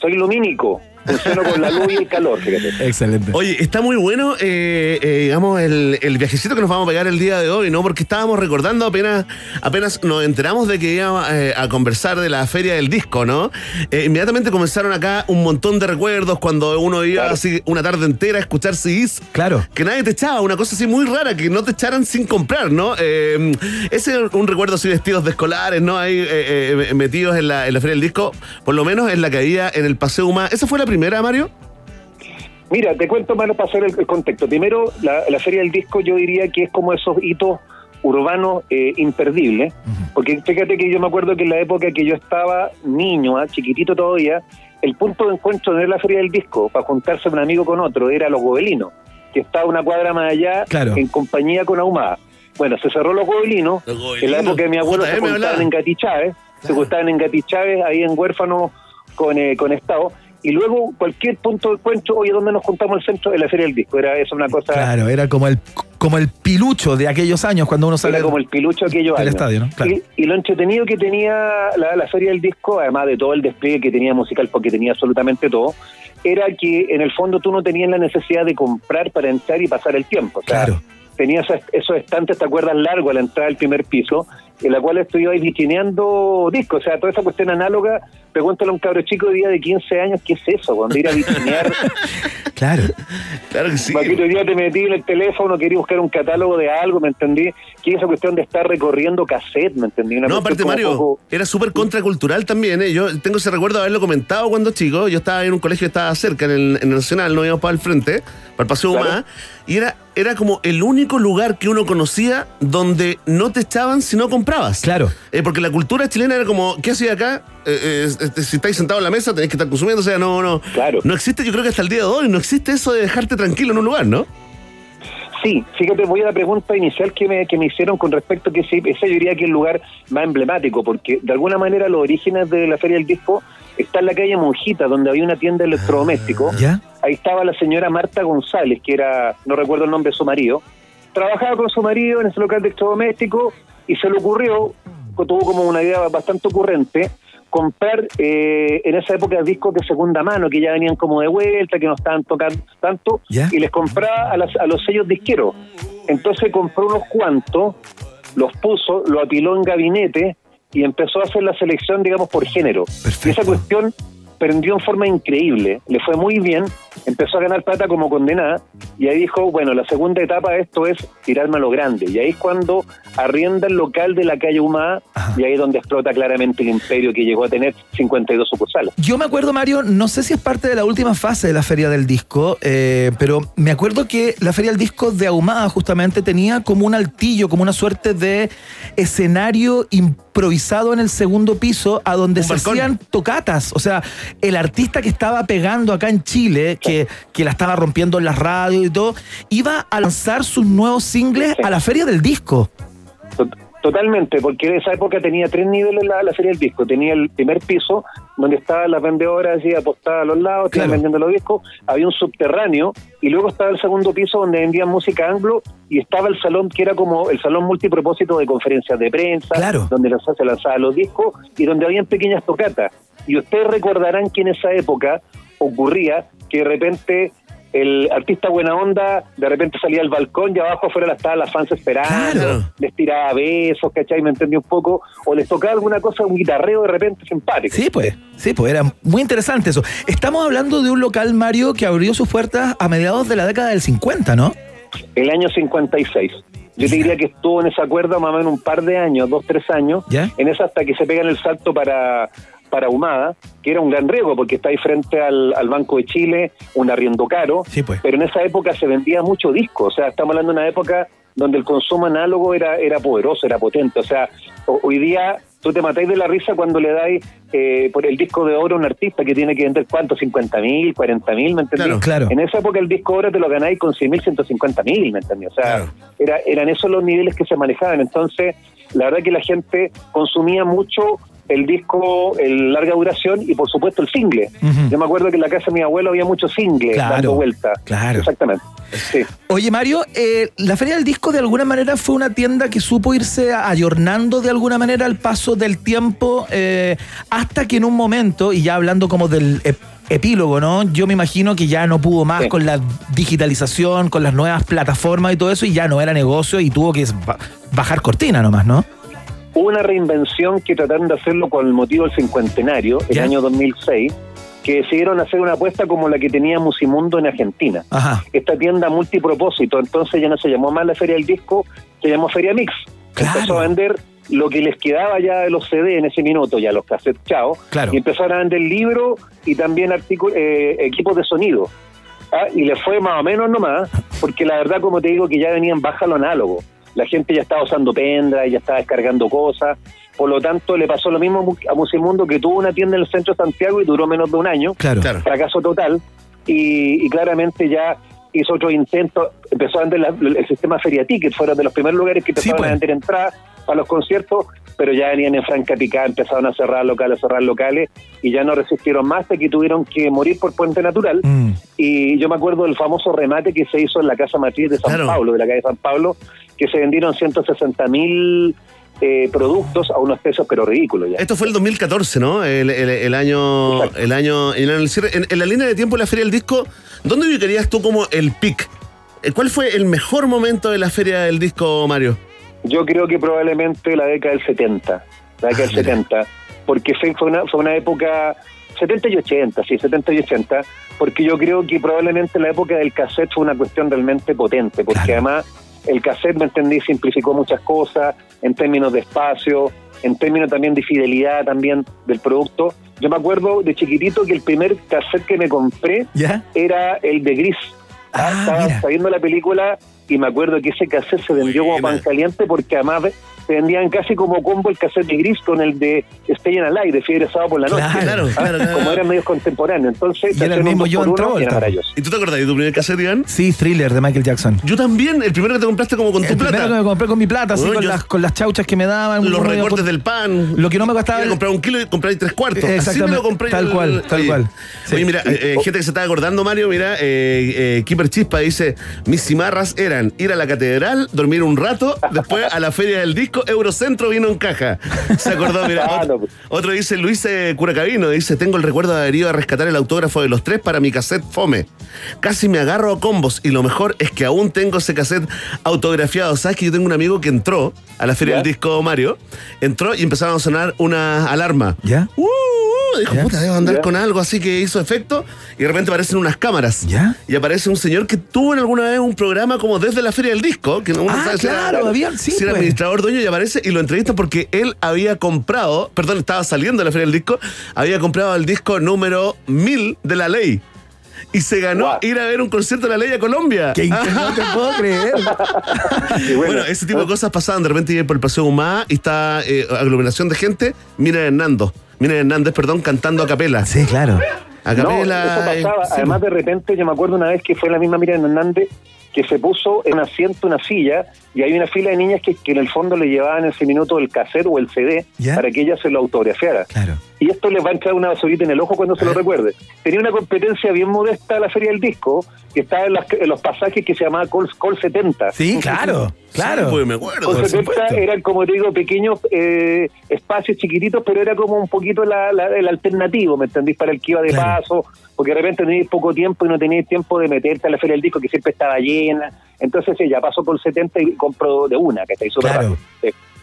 Soy lumínico. Funciono con la luz y el calor, fíjate. Excelente. Oye, está muy bueno, eh, eh, digamos, el, el viajecito que nos vamos a pegar el día de hoy, ¿no? Porque estábamos recordando apenas, apenas nos enteramos de que íbamos eh, a conversar de la feria del disco, ¿no? Eh, inmediatamente comenzaron acá un montón de recuerdos cuando uno iba Claro. así una tarde entera a escuchar CDs. Claro. Que nadie te echaba, una cosa así muy rara, que no te echaran sin comprar, ¿no? Eh, ese es un recuerdo así vestidos de escolares, ¿no? Ahí eh, eh, metidos en la, en la feria del disco, por lo menos en la que había en el Paseo Humá. ¿Esa fue la primera, Mario? Mira, te cuento más para hacer el, el contexto. Primero, la, la Feria del Disco yo diría que es como esos hitos urbanos eh, imperdibles, porque fíjate que yo me acuerdo que en la época que yo estaba niño, ah, chiquitito todavía, el punto de encuentro de la Feria del Disco para juntarse un amigo con otro era los gobelinos, que estaba una cuadra más allá Claro. en compañía con Ahumada. Bueno, se cerró los gobelinos, Los Gobelinos. en la época de mi abuelo se juntaban en Gati Chávez, se juntaban en Gati Chávez, ahí en huérfano con, eh, con Estado, y luego cualquier punto de encuentro, oye, ¿dónde nos juntamos el centro? En la Feria del Disco, era eso una cosa, Claro, era como el, como el pilucho de aquellos años cuando uno sale era como el pilucho aquellos del años. estadio, ¿no? Claro. Y, y lo entretenido que tenía la, la Feria del Disco, además de todo el despliegue que tenía musical, porque tenía absolutamente todo, era que en el fondo tú no tenías la necesidad de comprar para entrar y pasar el tiempo. O sea, Claro. tenías esos, esos estantes, ¿te acuerdas? Largo a la entrada del primer piso, en la cual estuvibais vitrineando discos. O sea, toda esa cuestión análoga, pregúntale a un cabro chico de día de 15 años, ¿qué es eso? Cuando ir a vitrinear, Claro. Claro que sí. Paquito, hoy día te metí en el teléfono, quería buscar un catálogo de algo, ¿me entendí? Que esa cuestión de estar recorriendo cassette, ¿me entendí? Una No, aparte, Mario, poco- era súper contracultural también. ¿eh? Yo tengo ese recuerdo de haberlo comentado cuando chico. Yo estaba en un colegio que estaba cerca, en el, en el Nacional, no íbamos para el frente, para el Paseo Claro. Humá. Y era, era como el único lugar que uno conocía donde no te echaban si no comprabas. Claro. Eh, porque la cultura chilena era como, ¿qué hacía acá? Eh, eh, este, si estáis sentados en la mesa, tenéis que estar consumiendo. O sea, no, no. Claro. No existe, yo creo que hasta el día de hoy, no existe eso de dejarte tranquilo en un lugar, ¿no? Sí, fíjate, voy a la pregunta inicial que me, que me hicieron con respecto a que sí, ese yo diría que es el lugar más emblemático, porque de alguna manera los orígenes de la Feria del Disco está en la calle Monjita, donde había una tienda de electrodomésticos. ¿Ya? Ahí estaba la señora Marta González, que era, no recuerdo el nombre de su marido, trabajaba con su marido en ese local de electrodoméstico y se le ocurrió, tuvo como una idea bastante ocurrente, comprar eh, en esa época discos de segunda mano que ya venían como de vuelta, que no estaban tocando tanto, y les compraba a, las- a los sellos disqueros. Entonces compró unos cuantos, los puso, lo apiló en gabinete y empezó a hacer la selección, digamos, por género. Perfecto. Y esa cuestión prendió en forma increíble, le fue muy bien, empezó a ganar plata como condenada y ahí dijo, bueno, la segunda etapa de esto es tirarme a lo grande. Y ahí es cuando arrienda el local de la calle Humada y ahí es donde explota claramente el imperio que llegó a tener 52 sucursales. Yo me acuerdo, Mario, no sé si es parte de la última fase de la Feria del Disco, eh, pero me acuerdo que la Feria del Disco de Ahumada justamente tenía como un altillo, como una suerte de escenario improvisado en el segundo piso a donde Un se balcón. hacían tocatas. O sea, el artista que estaba pegando acá en Chile, que, que la estaba rompiendo en las radios y todo, iba a lanzar sus nuevos singles a la Feria del Disco. Tot- Totalmente, porque en esa época tenía tres niveles la, la feria del disco. Tenía el primer piso, donde estaban las vendedoras así apostadas a los lados, Claro. vendiendo los discos. Había un subterráneo, y luego estaba el segundo piso, donde vendían música anglo, y estaba el salón que era como el salón multipropósito de conferencias de prensa, Claro. donde se lanzaban los discos, y donde habían pequeñas tocatas. Y ustedes recordarán que en esa época ocurría que de repente el artista buena onda de repente salía al balcón y abajo afuera estaban las fans esperando, Claro. les tiraba besos, ¿cachai? Me entendí un poco, o les tocaba alguna cosa, un guitarreo de repente simpático. Sí, pues, sí, pues era muy interesante eso. Estamos hablando de un local, Mario, que abrió sus puertas a mediados de la década del 50, ¿no? El año 56. Yo te diría que estuvo en esa cuerda más o menos un par de años, dos, tres años, ¿Ya? en esa hasta que se pegan el salto para, para Humada, que era un gran riesgo porque está ahí frente al, al Banco de Chile, un arriendo caro, Sí, pues. pero en esa época se vendía mucho disco, o sea, estamos hablando de una época donde el consumo análogo era, era poderoso, era potente, o sea, ho- hoy día tú te matáis de la risa cuando le dais eh, por el disco de oro a un artista que tiene que vender cuánto, 50 mil, 40 mil, ¿me entendés? Claro, claro. En esa época el disco de oro te lo ganáis con 100 mil, 150 mil, ¿me entendés? O sea, Claro. era, eran esos los niveles que se manejaban. Entonces, la verdad que la gente consumía mucho el disco, el larga duración y por supuesto el single. Yo me acuerdo que en la casa de mi abuelo había muchos singles Claro, dando vuelta. claro. Exactamente. Sí. Oye, Mario, eh, la Feria del Disco de alguna manera fue una tienda que supo irse ayornando de alguna manera al paso del tiempo, eh, hasta que en un momento, y ya hablando como del ep- epílogo, ¿no? Yo me imagino que ya no pudo más Sí. con la digitalización, con las nuevas plataformas y todo eso, y ya no era negocio y tuvo que ba- bajar cortina nomás, ¿no? Una reinvención que trataron de hacerlo con el motivo del cincuentenario, el ¿Ya? año 2006, que decidieron hacer una apuesta como la que tenía Musimundo en Argentina. Ajá. esta tienda multipropósito, entonces ya no se llamó más la Feria del Disco, se llamó Feria Mix. Claro. Empezó a vender lo que les quedaba ya de los CD en ese minuto, ya los cassettes chao, Claro. y empezaron a vender libros y también eh, equipos de sonido. Ah, Y les fue más o menos nomás, porque la verdad, como te digo, que ya venían baja lo análogo. La gente ya estaba usando pendrive, ya estaba descargando cosas. Por lo tanto, le pasó lo mismo a Mu- a Musimundo, que tuvo una tienda en el centro de Santiago y duró menos de un año Claro. Claro. fracaso total y, y claramente ya hizo otro intento, empezó a vender la- el sistema Feria Ticket, fueron de los primeros lugares que empezaron pues. a vender entradas para los conciertos, pero ya venían en franca picada, empezaron a cerrar locales, a cerrar locales y ya no resistieron más hasta que tuvieron que morir por puente natural. Mm. Y yo me acuerdo del famoso remate que se hizo en la Casa Matriz de San Claro. Paulo, de la calle San Pablo, que se vendieron 160 mil eh, productos a unos precios pero ridículos ya. Esto fue el 2014, ¿no? El, el- el año, Exacto. el año, el cierre. En, en la línea de tiempo de la Feria del Disco, ¿dónde ubicarías tú como el pic? Eh, ¿Cuál fue el mejor momento de la Feria del Disco, Mario? Yo creo que probablemente la década del 70, la década Ah, del mira. 70, porque fue, fue, una, fue una época 70 y 80, sí, 70 y 80, porque yo creo que probablemente la época del cassette fue una cuestión realmente potente, porque Claro. además el cassette, me entendí, simplificó muchas cosas en términos de espacio, en términos también de fidelidad también del producto. Yo me acuerdo de chiquitito que el primer cassette que me compré ¿Ya? era el de Gris. Ah, Estaba mira. viendo la película y me acuerdo que ese cassette se vendió como pan caliente porque además se vendían casi como combo el cassette de Gris con el de Stay en Alive, de Fiebre Sábado por la Noche. Claro, Ah, claro, claro. Como eran medios contemporáneos. Entonces, Y era el mismo John Travolta. ¿Y tú te acordás de tu primer cassette, Iván? Sí, thriller de Michael Jackson. Yo también, el primero que te compraste como con tu El primero plata. que me compré con mi plata, así, con, las, con las chauchas que me daban. Los recortes por- del pan. Lo que no me costaba- comprar un kilo y comprar tres cuartos. Así me Exactamente, lo compré. tal el- cual, tal Oye, cual. Sí. Oye, mira, eh, eh, gente que se está acordando, Mario, mira, eh, eh, Keeper Chispa dice, mis cimarras eran ir a la catedral, dormir un rato, después a la feria del disco, Eurocentro vino en caja. Se acordó, mira. Ah, otro, no, pues. otro dice, Luis eh, Curacabino, dice, tengo el recuerdo de haber ido a rescatar el autógrafo de los tres para mi cassette Fome. Casi me agarro a combos y lo mejor es que aún tengo ese cassette autografiado. ¿Sabes que yo tengo un amigo que entró a la feria ¿Ya? del disco Mario? Entró y empezaron a sonar una alarma. ¿Ya? Uh, uh, dijo, ¿Ya? puta, debo andar ¿Ya? con algo así que hizo efecto. Y de repente aparecen unas cámaras. ¿Ya? Y aparece un señor que tuvo en alguna vez un programa como desde la Feria del Disco. Que no Ah, sabe si era- claro, había- sí, si era pues. administrador dueño y aparece y lo entrevista porque él había comprado, perdón, estaba saliendo de la Feria del Disco, había comprado el disco número 1000 de la ley. Y se ganó ir a ver un concierto de la ley a Colombia. Que no te puedo creer. Bueno, bueno, ese tipo de cosas pasaban de repente por el Paseo Humada y está eh, aglomeración de gente. Mira Hernando, mira Hernández, perdón, cantando a capela. Sí, claro. A No, capela. eso pasaba. sí, Además, de repente, yo me acuerdo una vez que fue la misma Miriam Hernández que se puso en un asiento, una silla, y hay una fila de niñas que, que en el fondo le llevaban ese minuto el cassette o el CD ¿Ya? para que ella se lo autografiara. Claro. Y esto les va a entrar una basurita en el ojo cuando se lo recuerde. Tenía una competencia bien modesta a la Feria del Disco, que estaba en, las- en los pasajes que se llamaba Col, Col 70. Sí, claro. Claro. Sí, pues me acuerdo. Con Por 70 supuesto. eran, como te digo, pequeños eh, espacios chiquititos, pero era como un poquito la, la- el alternativo, ¿me entendís? Para el que iba de Claro. paso, porque de repente teníais poco tiempo y no teníais tiempo de meterte a la feria del disco, que siempre estaba llena. Entonces ella pasó por 70 y compró de una, que está ahí súper Claro.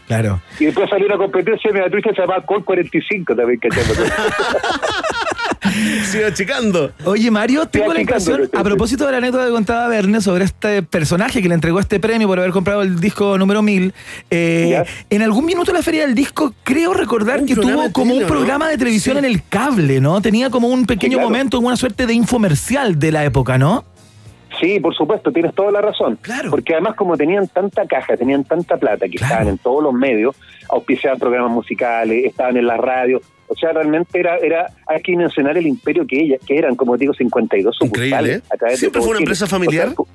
Sí. Claro. Y después salió una competencia de Beatriz que se llamaba Col 45 también, ¿cachai? Sigo achicando. Oye, Mario, tengo la impresión, sí, sí. a propósito de la anécdota que contaba Verne sobre este personaje que le entregó este premio por haber comprado el disco número 1000, eh, en algún minuto de la Feria del Disco creo recordar Un que tuvo como un programa de televisión Sí. en el cable, ¿no? Tenía como un pequeño claro. momento, una suerte de infomercial de la época, ¿no? Sí, por supuesto, tienes toda la razón. Claro. Porque además como tenían tanta caja, tenían tanta plata que Claro. estaban en todos los medios, auspiciaban programas musicales, estaban en la radio, o sea, realmente era, era hay que mencionar el imperio que ella, que eran, como digo, 52 Increíble, sucursales. ¿eh? través de ¿Siempre fue una empresa familiar? O sea,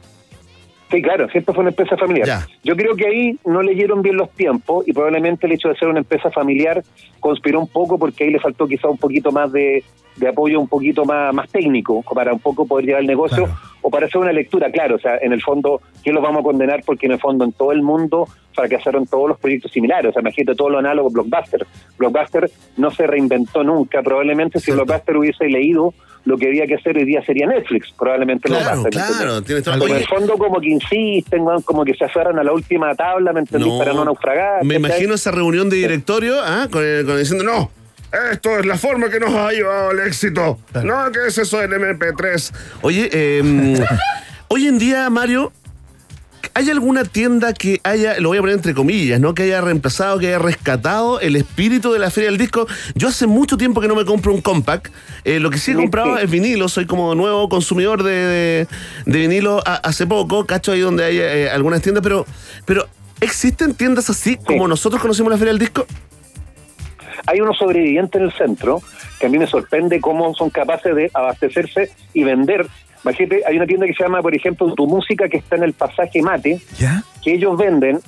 Sí, claro, siempre fue una empresa familiar. Ya. Yo creo que ahí no leyeron bien los tiempos y probablemente el hecho de ser una empresa familiar conspiró un poco porque ahí le faltó quizá un poquito más de, de apoyo, un poquito más, más técnico para un poco poder llevar el negocio Claro. O para hacer una lectura, claro, o sea, en el fondo, ¿qué los vamos a condenar? Porque en el fondo en todo el mundo fracasaron todos los proyectos similares, o sea, imagínate todo lo análogo a Blockbuster. Blockbuster no se reinventó nunca, probablemente si. Blockbuster hubiese leído lo que había que hacer hoy día sería Netflix, probablemente Claro, Blockbuster. ¿me claro, tienes todo- en el fondo como que insisten, como que se aferran a la última tabla, ¿me entendís? No, Para no naufragar. Me imagino esa reunión de directorio ¿ah? con, el- con diciendo, no, esto es la forma que nos ha llevado al éxito. No, que es eso del MP3. Oye, eh, hoy en día, Mario, ¿hay alguna tienda que haya, lo voy a poner entre comillas, ¿no? Que haya reemplazado, que haya rescatado el espíritu de la Feria del Disco? Yo hace mucho tiempo que no me compro un compact. Eh, lo que sí he comprado es vinilo, soy como nuevo consumidor de, de- de vinilo a- hace poco, cacho ahí donde hay eh, algunas tiendas, pero, pero ¿existen tiendas así como nosotros conocemos la Feria del Disco? Hay unos sobrevivientes en el centro que a mí me sorprende cómo son capaces de abastecerse y vender. Imagínate, hay una tienda que se llama, por ejemplo, Tu Música, que está en el pasaje Mate, ¿Ya? que ellos venden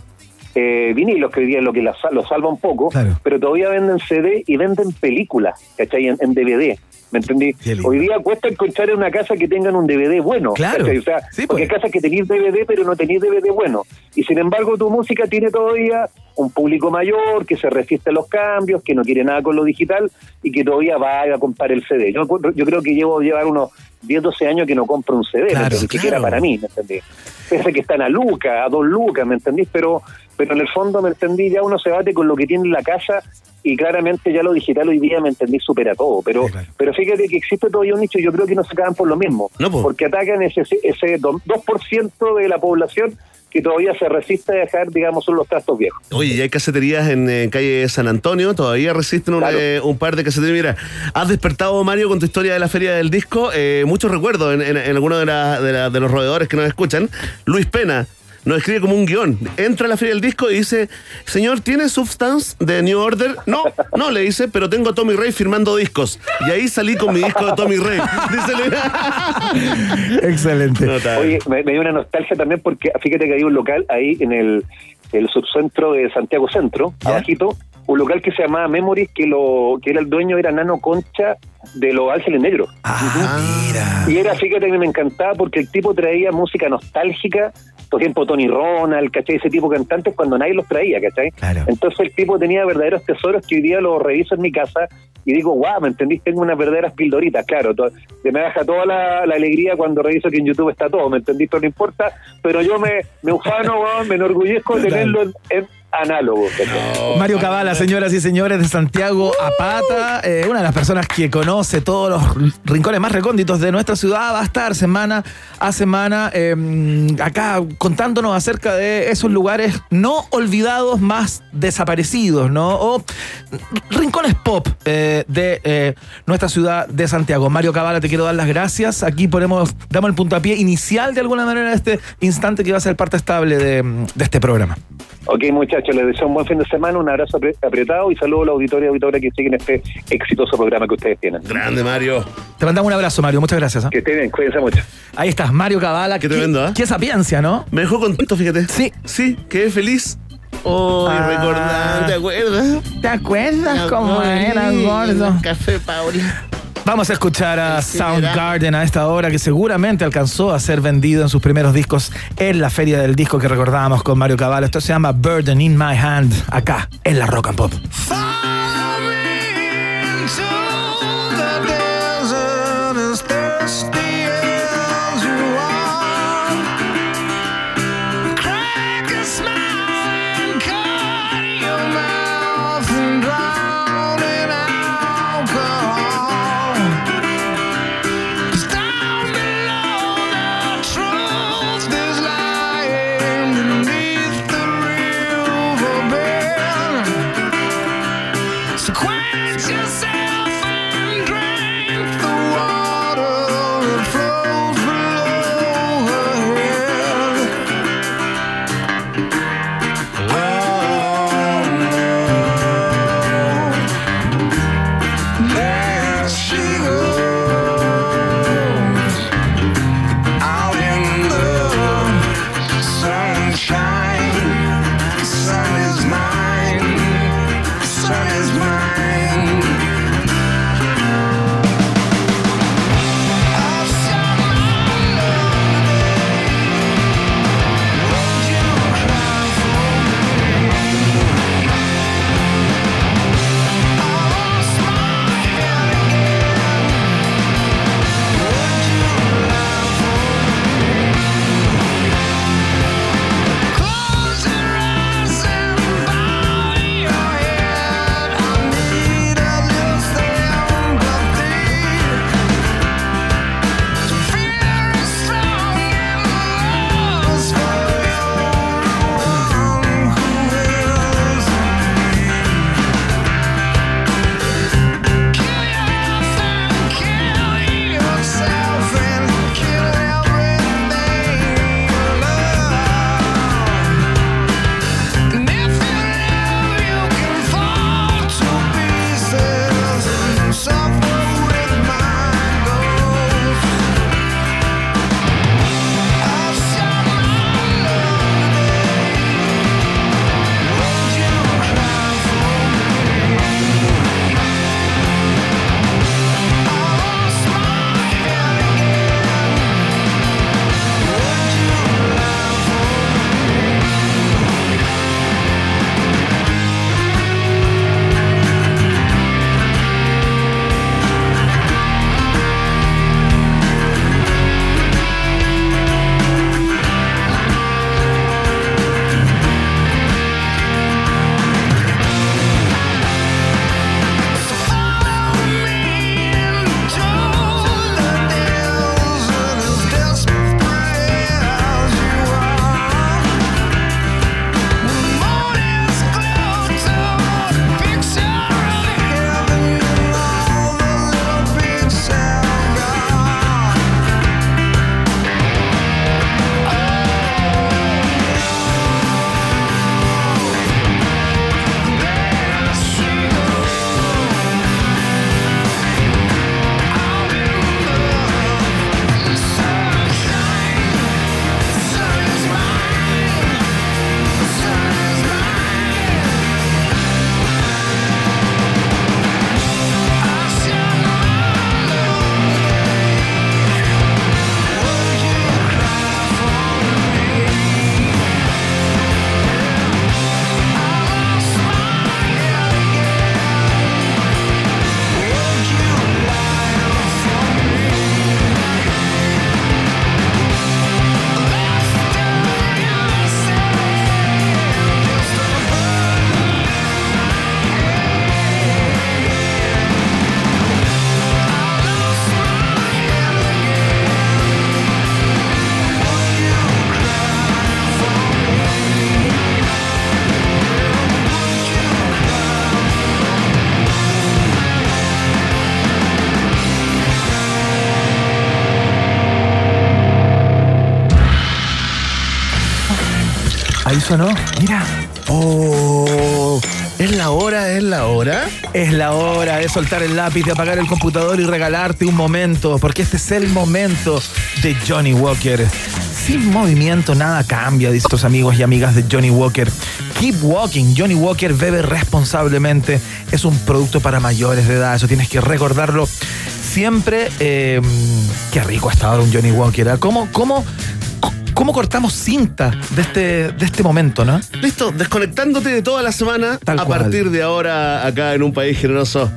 eh, vinilos, que hoy día es lo que la- lo salva un poco, Claro. pero todavía venden CD y venden películas, ¿cachai? En, en DVD. ¿Me entendí? Hoy día cuesta encontrar en una casa que tengan un DVD bueno. Claro. ¿cachai? O sea, Sí, porque hay pues. casas que tenéis DVD, pero no tenéis DVD bueno. Y sin embargo, tu música tiene todavía un público mayor que se resiste a los cambios, que no quiere nada con lo digital y que todavía va a comprar el CD. Yo, yo creo que llevo llevar unos 10, 12 años que no compro un CD, ¿me Claro? Ni siquiera para mí, ¿me entendí? Pese a que están a lucas, a dos lucas, ¿me entendís? Pero, pero en el fondo, ¿me entendí? Ya uno se bate con lo que tiene en la casa y claramente ya lo digital hoy día, ¿me entendí? Supera todo. Pero, Sí, claro. pero fíjate que existe todavía un nicho, yo creo que no se acaban por lo mismo. No, po. porque atacan ese, ese do- 2% de la población que todavía se resiste a dejar, digamos, son los trastos viejos. Oye, y hay caseterías en eh, calle San Antonio, todavía resisten un, Claro. eh, un par de caseterías. Mira, has despertado, Mario, con tu historia de la Feria del Disco, eh, muchos recuerdos en, en, en algunos de, la- de, la- de los roedores que nos escuchan. Luis Pena nos escribe como un guion. Entra a la Feria del Disco y dice, señor, ¿tiene Substance de New Order? No, no, le dice, pero tengo a Tommy Rey firmando discos. Y ahí salí con mi disco de Tommy Rey. Dice Excelente. Oye, me, me dio una nostalgia también porque fíjate que hay un local ahí en el, el subcentro de Santiago Centro, ¿Ya? abajito, un local que se llamaba Memories, que lo que era el dueño era Nano Concha de los Ángeles Negros. Ah, mira. Y era, fíjate que me encantaba porque el tipo traía música nostálgica, por ejemplo, Tony Ronald, ¿cachai? Ese tipo de cantantes cuando nadie los traía, ¿cachai? Claro. Entonces el tipo tenía verdaderos tesoros que hoy día los reviso en mi casa y digo, guau, ¿me entendís? Tengo unas verdaderas pildoritas, claro. se me baja toda la, la alegría cuando reviso que en YouTube está todo, ¿me entendís? Pero no importa, pero yo me, me ufano, me enorgullezco de tenerlo en, en análogo. Mario Cabala, señoras y señores de Santiago Apata, eh, una de las personas que conoce todos los rincones más recónditos de nuestra ciudad, va a estar semana a semana eh, acá contándonos acerca de esos lugares no olvidados más desaparecidos, ¿no? O rincones pop eh, de eh, nuestra ciudad de Santiago. Mario Cabala, te quiero dar las gracias. Aquí ponemos, damos el puntapié inicial de alguna manera de este instante que va a ser parte estable de, de este programa. Ok, muchachos, les deseo un buen fin de semana, un abrazo apre- apretado y saludo a la auditoria y auditoria que siguen este exitoso programa que ustedes tienen. Grande, Mario. Te mandamos un abrazo, Mario. Muchas gracias. ¿eh? Que estén bien, cuídense mucho. Ahí estás, Mario Cabala. Qué tremendo, ¿eh? Qué sapiencia, ¿no? Me dejó contento, fíjate. Sí. Sí, quedé feliz. Oh, Ah. recordar, ¿te acuerdas? ¿Te acuerdas cómo era, gordo? Café Pauli. Vamos a escuchar a Soundgarden a esta hora que seguramente alcanzó a ser vendido en sus primeros discos en la feria del disco que recordábamos con Mario Cavallo. Esto se llama Burden in My Hand, acá en la Rock and Pop. Sonó, mira. Oh, es la hora, es la hora. Es la hora de soltar el lápiz, de apagar el computador y regalarte un momento, porque este es el momento de Johnny Walker. Sin movimiento nada cambia, dicen estos amigos y amigas de Johnny Walker. Keep walking. Johnny Walker bebe responsablemente. Es un producto para mayores de edad, eso tienes que recordarlo siempre, eh, qué rico hasta ahora un Johnny Walker. ¿ah? ¿Cómo, cómo, cómo cortamos cinta de este, de este momento, no? Listo, desconectándote de toda la semana Tal a cual. partir de ahora acá en un país generoso.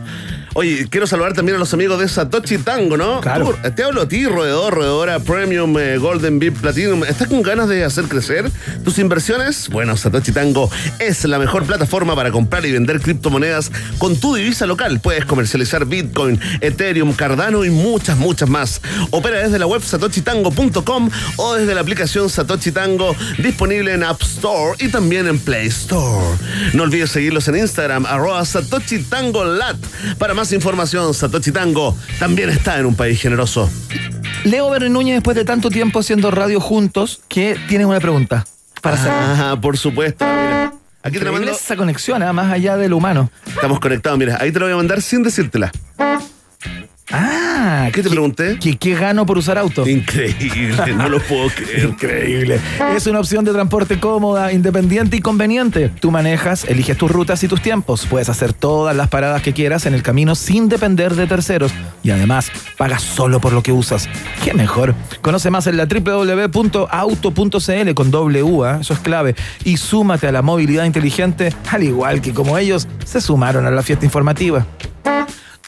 Oye, quiero saludar también a los amigos de Satoshi Tango, ¿no? Claro. Tú, te hablo a ti, roedor, roedora, Premium, eh, Golden VIP, Platinum. ¿Estás con ganas de hacer crecer tus inversiones? Bueno, Satoshi Tango es la mejor plataforma para comprar y vender criptomonedas con tu divisa local. Puedes comercializar Bitcoin, Ethereum, Cardano y muchas, muchas más. Opera desde la web satoshitango.com o desde la aplicación Satoshi Tango disponible en App Store y también en Play Store. No olvides seguirlos en Instagram, arroba Satoshi Tango Lat. Para más información, Satoshi Tango también está en un país generoso. Leo Berry Núñez, después de tanto tiempo haciendo radio juntos, que tienes una pregunta para hacer. Ah, por supuesto. Mira. Aquí te la mando. esa conexión, ¿ah? más allá de lo humano. Estamos conectados, mira. Ahí te lo voy a mandar sin decírtela. Ah, ¿Qué te pregunté? ¿Qué, qué gano por usar auto? Increíble, no lo puedo creer. Increíble. Es una opción de transporte cómoda, independiente y conveniente. Tú manejas, eliges tus rutas y tus tiempos. Puedes hacer todas las paradas que quieras en el camino sin depender de terceros. Y además, pagas solo por lo que usas. ¿Qué mejor? Conoce más en la www.auto.cl con doble U, ¿ah? eso es clave. Y súmate a la movilidad inteligente, al igual que como ellos se sumaron a la fiesta informativa.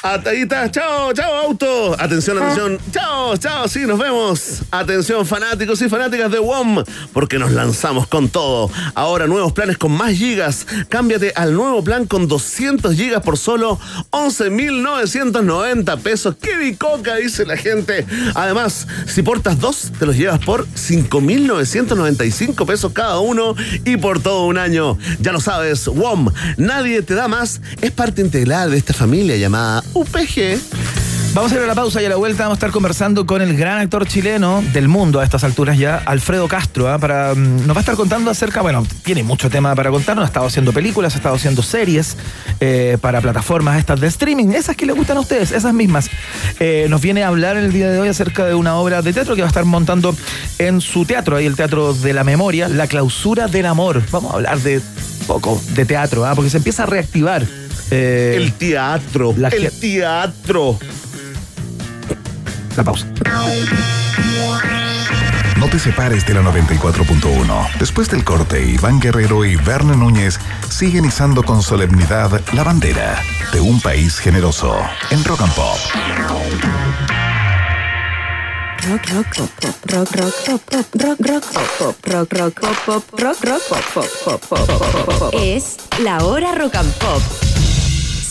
Atadita, chao, chao, auto. Atención, atención. Chao, chao, sí, nos vemos. Atención, fanáticos y fanáticas de WOM, porque nos lanzamos con todo. Ahora nuevos planes con más gigas. Cámbiate al nuevo plan con 200 gigas por solo 11.990 pesos. ¡Qué bicoca! Dice la gente. Además, si portas dos, te los llevas por 5.995 pesos cada uno y por todo un año. Ya lo sabes, WOM, nadie te da más. Es parte integral de esta familia llamada UPG. Vamos a ir a la pausa y a la vuelta vamos a estar conversando con el gran actor chileno del mundo a estas alturas ya, Alfredo Castro, ¿ah? para mm, nos va a estar contando acerca, bueno, tiene mucho tema para contarnos, ha estado haciendo películas, ha estado haciendo series eh, para plataformas estas de streaming, esas que les gustan a ustedes, esas mismas. Eh, nos viene a hablar el día de hoy acerca de una obra de teatro que va a estar montando en su teatro, ahí el Teatro de la Memoria, La Clausura del Amor. Vamos a hablar de poco de teatro, ¿ah? porque se empieza a reactivar. Eh, El teatro, La el teatro. la pausa. No te separes de la 94.1. Después del corte, Iván Guerrero y Berna Núñez siguen izando con solemnidad la bandera de un país generoso en Rock and Pop. Rock, rock, pop, pop, rock, rock, pop, pop, rock, rock, pop, pop, rock, rock, pop, pop, rock, rock, pop, pop, pop, pop, pop, pop, pop. Es la hora rock and pop.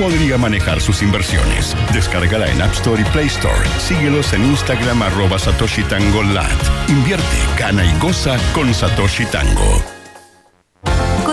podría manejar sus inversiones. Descárgala en App Store y Play Store. Síguelos en Instagram arroba Satoshi Tango. Invierte, gana y goza con Satoshi Tango.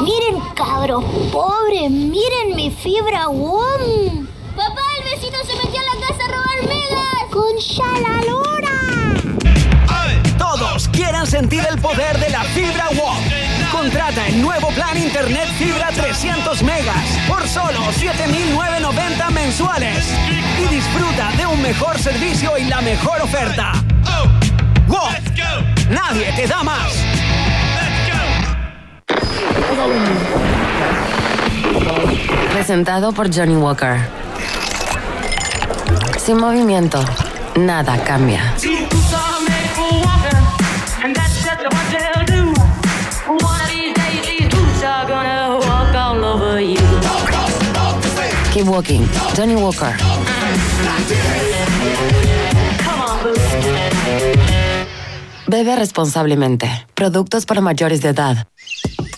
Miren, cabros, pobre, miren mi fibra WOM. Papá, el vecino se metió a la casa a robar megas. Con la lora. Todos quieran sentir el poder de la fibra WOM. Contrata el nuevo plan Internet Fibra 300 megas por solo 7.990 mensuales y disfruta de un mejor servicio y la mejor oferta. WOM. Nadie te da más. Presentado por Johnny Walker. Sin movimiento, nada cambia. Keep walking. Johnny Walker. Bebe responsablemente. Productos para mayores de edad.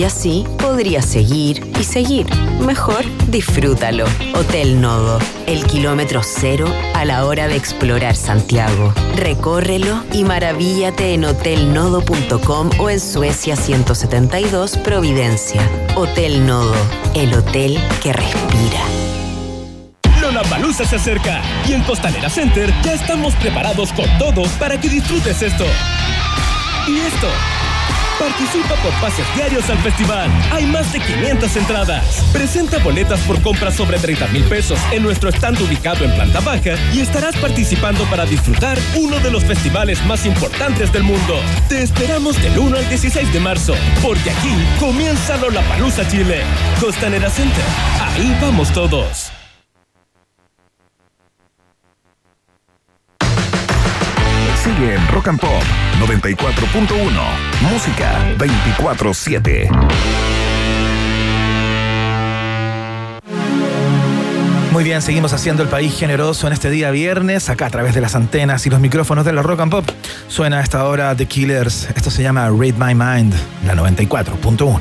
Y así podría seguir y seguir. Mejor disfrútalo. Hotel Nodo, el kilómetro cero a la hora de explorar Santiago. Recórrelo y maravíllate en hotelnodo.com o en Suecia 172 Providencia. Hotel Nodo, el hotel que respira. Lollapalooza se acerca y en Costanera Center ya estamos preparados con todo para que disfrutes esto. Y esto. Participa por pases diarios al festival. Hay más de 500 entradas. Presenta boletas por compras sobre 30 mil pesos en nuestro stand ubicado en planta baja y estarás participando para disfrutar uno de los festivales más importantes del mundo. Te esperamos del 1 al 16 de marzo, porque aquí comienza Lollapalooza Chile. Costanera Center. Ahí vamos todos. Sigue en Rock and Pop 94.1. Música 24-7. Muy bien, seguimos haciendo el país generoso en este día viernes, acá a través de las antenas y los micrófonos de la Rock and Pop. Suena a esta hora The Killers. Esto se llama Read My Mind, la 94.1.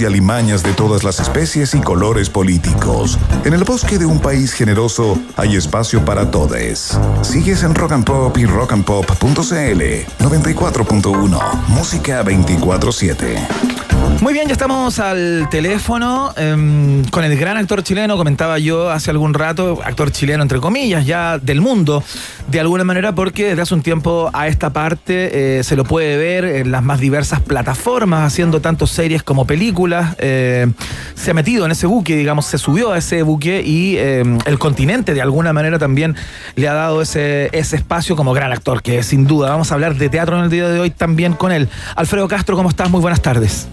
y alimañas de todas las especies y colores políticos. En el bosque de un país generoso hay espacio para todos. Sigues en Rock and Pop y rockandpop.cl 94.1 Música 24/7. Muy bien, ya estamos al teléfono em, con el gran actor chileno, comentaba yo hace algún rato, actor chileno entre comillas, ya del mundo, de alguna manera, porque desde hace un tiempo a esta parte eh, se lo puede ver en las más diversas plataformas, haciendo tanto series como películas. eh, se ha metido en ese buque, digamos, se subió a ese buque y em, el continente de alguna manera también le ha dado ese, ese espacio como gran actor, que sin duda vamos a hablar de teatro en el día de hoy también con él. Alfredo Castro, ¿cómo estás? Muy buenas tardes.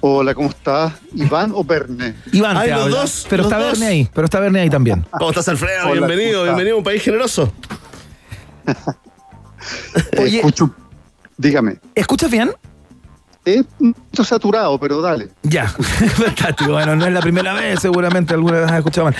Hola, ¿cómo estás? ¿Iván o Verne? Iván Ay, te los habla. dos, pero los está. Verne ahí, pero está Verne ahí también. ¿Cómo estás, Alfredo? Hola, bienvenido, bienvenido a un país generoso. Oye. escucho. Dígame. ¿Escuchas bien? Es un poquito saturado, pero dale. Ya, fantástico. Bueno, no es la primera vez, seguramente alguna vez has escuchado mal.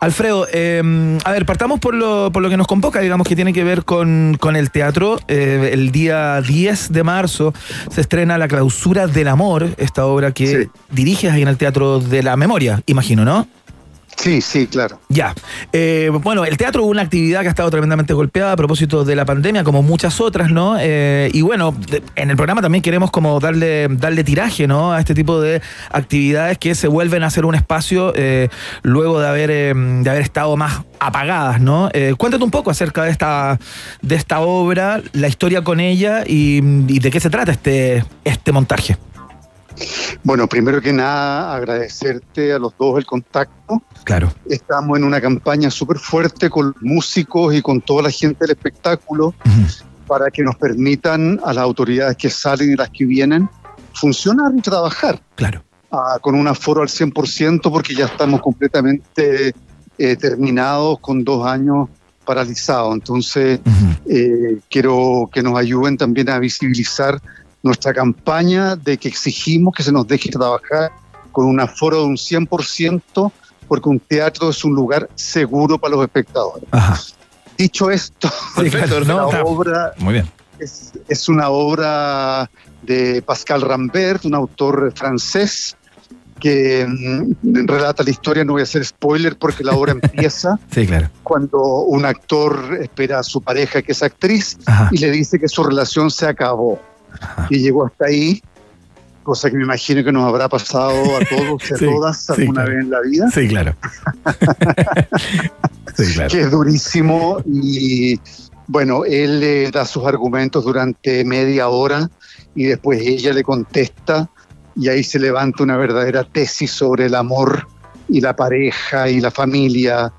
Alfredo, eh, a ver, partamos por lo, por lo que nos convoca, digamos, que tiene que ver con, con el teatro. Eh, el día 10 de marzo se estrena La clausura del amor, esta obra que Sí. diriges ahí en el Teatro de la Memoria, imagino, ¿no? Sí, sí, claro. Ya. Eh, bueno, el teatro es una actividad que ha estado tremendamente golpeada a propósito de la pandemia, como muchas otras, ¿no? Eh, y bueno, en el programa también queremos como darle, darle tiraje, ¿no? A este tipo de actividades que se vuelven a hacer un espacio eh, luego de haber, eh, de haber estado más apagadas, ¿no? Cuéntate un poco acerca de esta, de esta obra, la historia con ella y, y de qué se trata este, este montaje. Bueno, primero que nada, agradecerte a los dos el contacto. Claro. Estamos en una campaña súper fuerte con músicos y con toda la gente del espectáculo para que nos permitan a las autoridades que salen y las que vienen funcionar y trabajar. Claro. ah, con un aforo al 100% porque ya estamos completamente eh, terminados con dos años paralizados. Entonces, eh, quiero que nos ayuden también a visibilizar nuestra campaña de que exigimos que se nos deje trabajar con un aforo de un 100% porque un teatro es un lugar seguro para los espectadores. Ajá. Dicho esto, Perfecto, la no, está- obra Muy bien. es, es una obra de Pascal Rambert, un autor francés que mm, relata la historia, no voy a hacer spoiler porque la obra empieza Sí, claro. cuando un actor espera a su pareja que es actriz Ajá. y le dice que su relación se acabó y llegó hasta ahí, cosa que me imagino que nos habrá pasado a todos y a Sí, todas sí, alguna claro. vez en la vida Sí, claro. sí, claro. que es durísimo y bueno, él le da sus argumentos durante media hora y después ella le contesta y ahí se levanta una verdadera tesis sobre el amor y la pareja y la familia.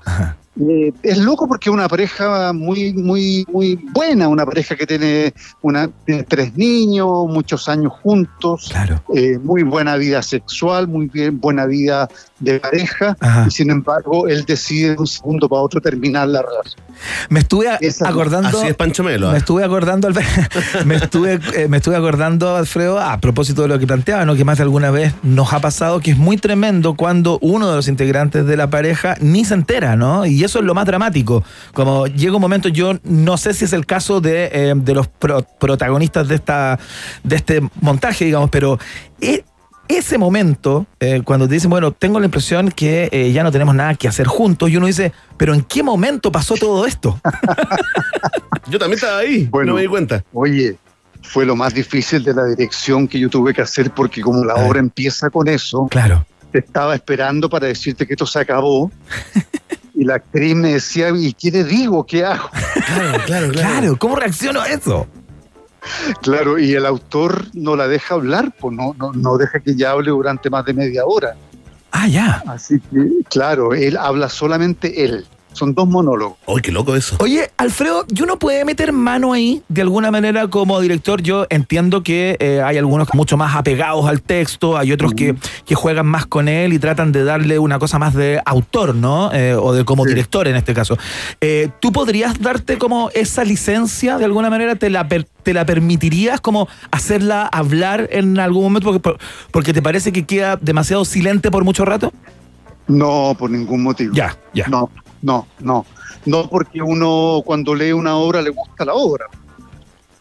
Eh, es loco porque es una pareja muy, muy, muy buena, una pareja que tiene, una, tiene tres niños, muchos años juntos, Claro. eh, muy buena vida sexual, muy bien, buena vida de pareja, Ajá. y sin embargo él decide de un segundo para otro terminar la relación. Me estuve a- Esa- acordando. Así es Pancho Melo. Me ¿eh? estuve acordando, Alfredo- me estuve, eh, me estuve acordando, Alfredo, a propósito de lo que planteaba, ¿no? que más de alguna vez nos ha pasado, que es muy tremendo cuando uno de los integrantes de la pareja ni se entera, ¿no? Y eso es lo más dramático. Como llega un momento, yo no sé si es el caso de, eh, de los pro- protagonistas de esta, de este montaje, digamos, pero ese momento, eh, cuando te dicen, bueno, tengo la impresión que eh, ya no tenemos nada que hacer juntos, y uno dice, pero ¿en qué momento pasó todo esto? Yo también estaba ahí, Bueno. no me di cuenta. Oye, fue lo más difícil de la dirección que yo tuve que hacer porque como la obra empieza con eso, Claro. te estaba esperando para decirte que esto se acabó. Y la actriz me decía, ¿y qué le digo? ¿Qué hago? Claro, claro, Claro, ¿cómo reacciono a eso? Claro, y el autor no la deja hablar, pues no, no, no deja que ella hable durante más de media hora. Ah, ya. Así que, claro, él habla solamente él. Son dos monólogos. Uy, qué loco eso. Oye, Alfredo, ¿yo no puede meter mano ahí de alguna manera como director? Yo entiendo que eh, hay algunos mucho más apegados al texto, hay otros que, que juegan más con él y tratan de darle una cosa más de autor, ¿no? Eh, o de como director en este caso. Eh, ¿Tú podrías darte como esa licencia de alguna manera? ¿Te la, per- te la permitirías como hacerla hablar en algún momento porque, por- porque te parece que queda demasiado silente por mucho rato? No, por ningún motivo. Ya, ya. No, no, no. No porque uno cuando lee una obra le gusta la obra.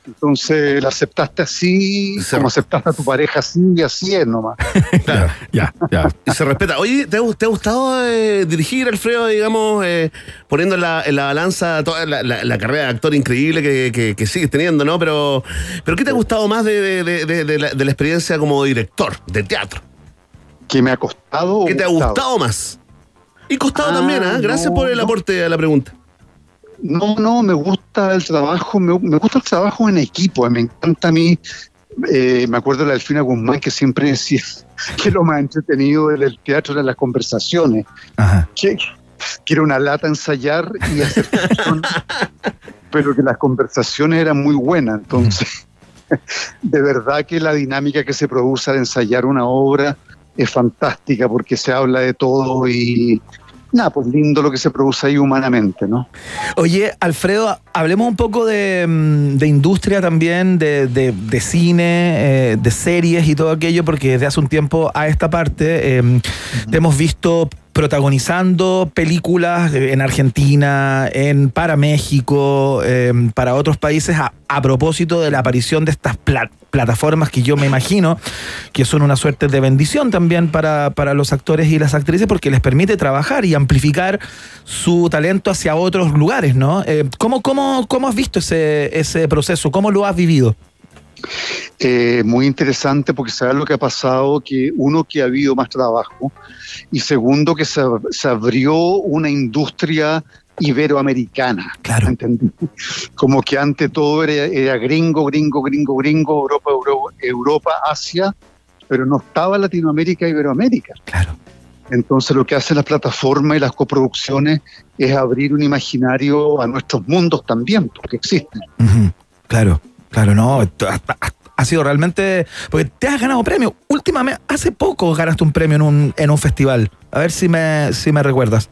Entonces la aceptaste así, como aceptaste a tu pareja así, y así es nomás. Claro. Ya, ya. Y se respeta. Oye, ¿te, ha- te ha gustado eh, dirigir, Alfredo, digamos, eh, poniendo en la, en la balanza toda la, la- la carrera de actor increíble que, que- que sigues teniendo, ¿no? Pero, pero ¿qué te ha gustado más de, de- de- de- de la, experiencia como director de teatro? ¿Qué me ha costado? ¿Qué te ha gustado más? Y costado Ah, también, ¿ah? Gracias no, por el no. aporte a la pregunta. No, no, me gusta el trabajo, me, me gusta el trabajo en equipo, me encanta a mí. eh, me acuerdo de la Delfina Guzmán que siempre decía que lo más entretenido del teatro eran las conversaciones. Que, que era una lata ensayar y hacer función, pero que las conversaciones eran muy buenas. Entonces, de verdad que la dinámica que se produce al ensayar una obra es fantástica porque se habla de todo y nada, pues lindo lo que se produce ahí humanamente, ¿no? Oye, Alfredo, hablemos un poco de, mm, de industria también, de, de- de cine, eh, de series y todo aquello, porque desde hace un tiempo a esta parte eh, te hemos visto protagonizando películas eh, en Argentina, en para México, eh, para otros países, a, a propósito de la aparición de estas pla- plataformas que yo me imagino que son una suerte de bendición también para, para los actores y las actrices porque les permite trabajar y amplificar su talento hacia otros lugares, ¿no? Eh, ¿cómo, cómo, ¿Cómo has visto ese, ese proceso? ¿Cómo lo has vivido? Eh, muy interesante porque sabes lo que ha pasado, que uno que ha habido más trabajo y segundo que se, se abrió una industria iberoamericana. Claro. ¿entendí? Como que ante todo era, era gringo, gringo, gringo, gringo, Europa, Euro- Europa, Asia, pero no estaba Latinoamérica, Iberoamérica. Claro. Entonces lo que hacen las plataformas y las coproducciones es abrir un imaginario a nuestros mundos también, porque existen. Claro, claro, no. Ha, sido realmente. Porque te has ganado premio. Últimamente, hace poco ganaste un premio en un, en un festival. A ver si me, si me recuerdas.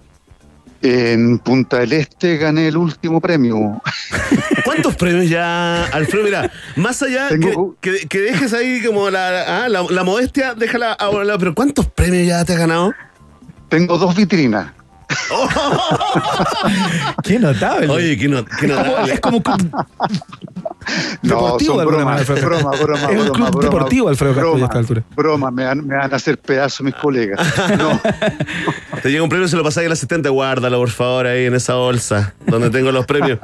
En Punta del Este gané el último premio. ¿Cuántos premios ya, Alfredo? Mira, más allá que, que- que dejes ahí como la, ah, la, la modestia, déjala a un lado, pero ¿cuántos premios ya te has ganado? Tengo dos vitrinas. Qué notable. Oye, qué, no- qué notable. Es como un club No, deportivo son de manera, Alfredo. broma, broma, Es un broma, club broma, deportivo, Alfredo ya a broma, esta altura. broma, me van, me van a hacer pedazos mis colegas. No, Te llega un premio, se lo pasáis al asistente, guárdalo por favor ahí en esa bolsa donde tengo los premios.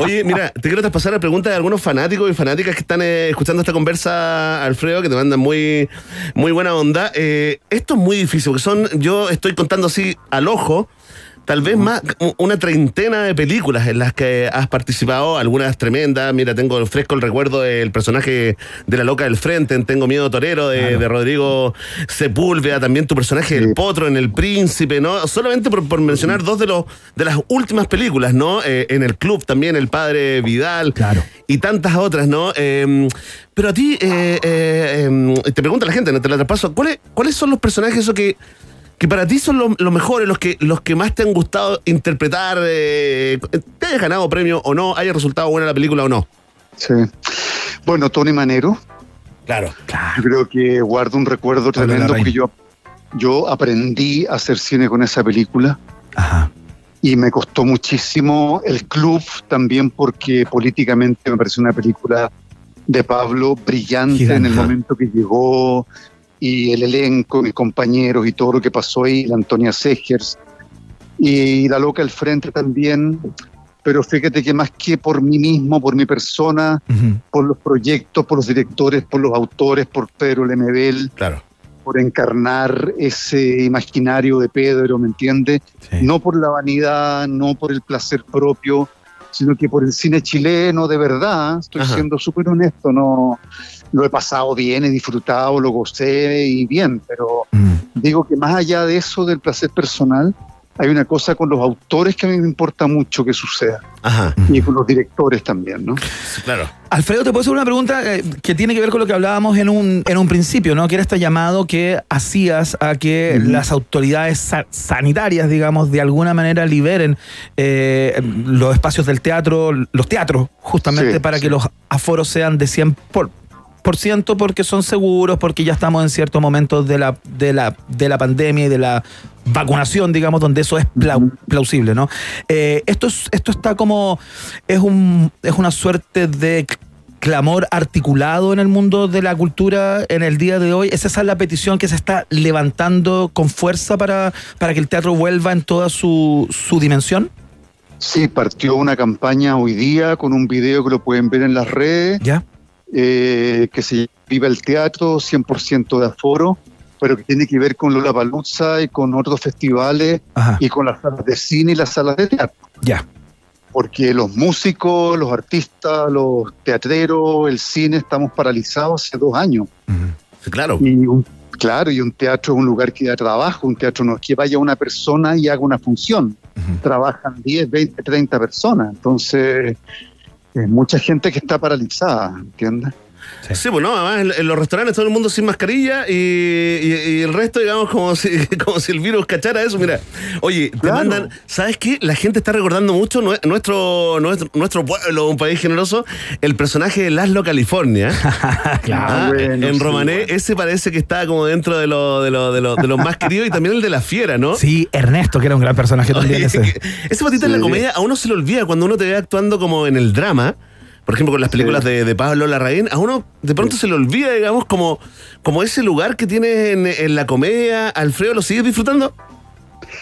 Oye, mira, te quiero traspasar la pregunta de algunos fanáticos y fanáticas que están eh, escuchando esta conversa, Alfredo, que te mandan muy, muy buena onda. Eh, esto es muy difícil, porque son, yo estoy contando así al ojo. Tal vez más, una treintena de películas en las que has participado, algunas tremendas. Mira, tengo fresco el recuerdo del personaje de la loca del frente, en Tengo Miedo Torero, de, de Rodrigo Sepúlveda, también tu personaje del potro en El Príncipe, ¿no? Solamente por, por mencionar dos de los de las últimas películas, ¿no? Eh, en el club también, el padre Vidal. Claro. Y tantas otras, ¿no? Eh, pero a ti, eh, eh, em, te pregunta la gente, no te la traspaso, ¿cuáles, ¿cuáles son los personajes esos que que para ti son los, los mejores, los que, los que más te han gustado interpretar, eh, te hayas ganado premio o no, haya resultado buena la película o no. sí. Bueno, Tony Manero, Claro. yo creo que guardo un recuerdo Pablo tremendo porque yo, yo aprendí a hacer cine con esa película. Ajá. y me costó muchísimo el club también porque políticamente me pareció una película de Pablo brillante Gigante. en el momento que llegó y el elenco, mis compañeros y todo lo que pasó ahí, la Antonia Segers y la loca al frente también, pero fíjate que más que por mí mismo, por mi persona, Ujú. por los proyectos, por los directores, por los autores, por Pedro Lemebel, Claro. por encarnar ese imaginario de Pedro, ¿me entiendes? Sí. No por la vanidad, no por el placer propio, sino que por el cine chileno de verdad. Estoy Ajá. siendo súper honesto, no lo he pasado bien, he disfrutado, lo gocé y bien, pero Mm. digo que más allá de eso, del placer personal, hay una cosa con los autores que a mí me importa mucho que suceda Ajá. y con los directores también, ¿no? Claro. Alfredo, te puedo hacer una pregunta eh, que tiene que ver con lo que hablábamos en un, en un principio, ¿no? Que era este llamado que hacías a que las autoridades sa- sanitarias, digamos, de alguna manera liberen eh, los espacios del teatro, los teatros, justamente Sí, para sí. que los aforos sean de 100 por, por ciento porque son seguros, porque ya estamos en ciertos momentos de la, de la, de la pandemia y de la vacunación, digamos, donde eso es plau- plausible, ¿no? Eh, esto, es, esto está como, es, un, es una suerte de clamor articulado en el mundo de la cultura en el día de hoy? ¿Es esa la petición que se está levantando con fuerza para, para que el teatro vuelva en toda su, su dimensión? Sí, partió una campaña hoy día con un video que lo pueden ver en las redes. ¿Ya? Eh, que se Viva el Teatro, 100% de aforo, pero que tiene que ver con Lollapalooza y con otros festivales Ajá. y con las salas de cine y las salas de teatro. Ya. Porque los músicos, los artistas, los teatreros, el cine, estamos paralizados hace dos años. Claro. Y un, claro, y un teatro es un lugar que da trabajo, un teatro no es que vaya una persona y haga una función. Trabajan 10, 20, 30 personas. Entonces, es mucha gente que está paralizada, ¿entiendes? Sí, pues no, además en, en los restaurantes todo el mundo sin mascarilla y, y- y el resto, digamos, como si, como si el virus cachara eso. Mira, oye, te Claro. mandan, ¿sabes qué? La gente está recordando mucho nue- nuestro, nuestro, nuestro pueblo, un país generoso, el personaje de Laszlo, California. Claro. Ah, bueno, en sí, Romané, bueno. ese parece que está como dentro de, lo, de, lo, de, lo- de los más queridos y también el de la fiera, ¿no? Sí, Ernesto, que era un gran personaje también ese. ese patito en la Sí. comedia a uno se le olvida cuando uno te ve actuando como en el drama. Por ejemplo, con las películas Sí. de, de Pablo Larraín, a uno de pronto se le olvida, digamos, como, como ese lugar que tienes en, en la comedia. Alfredo, ¿lo sigues disfrutando?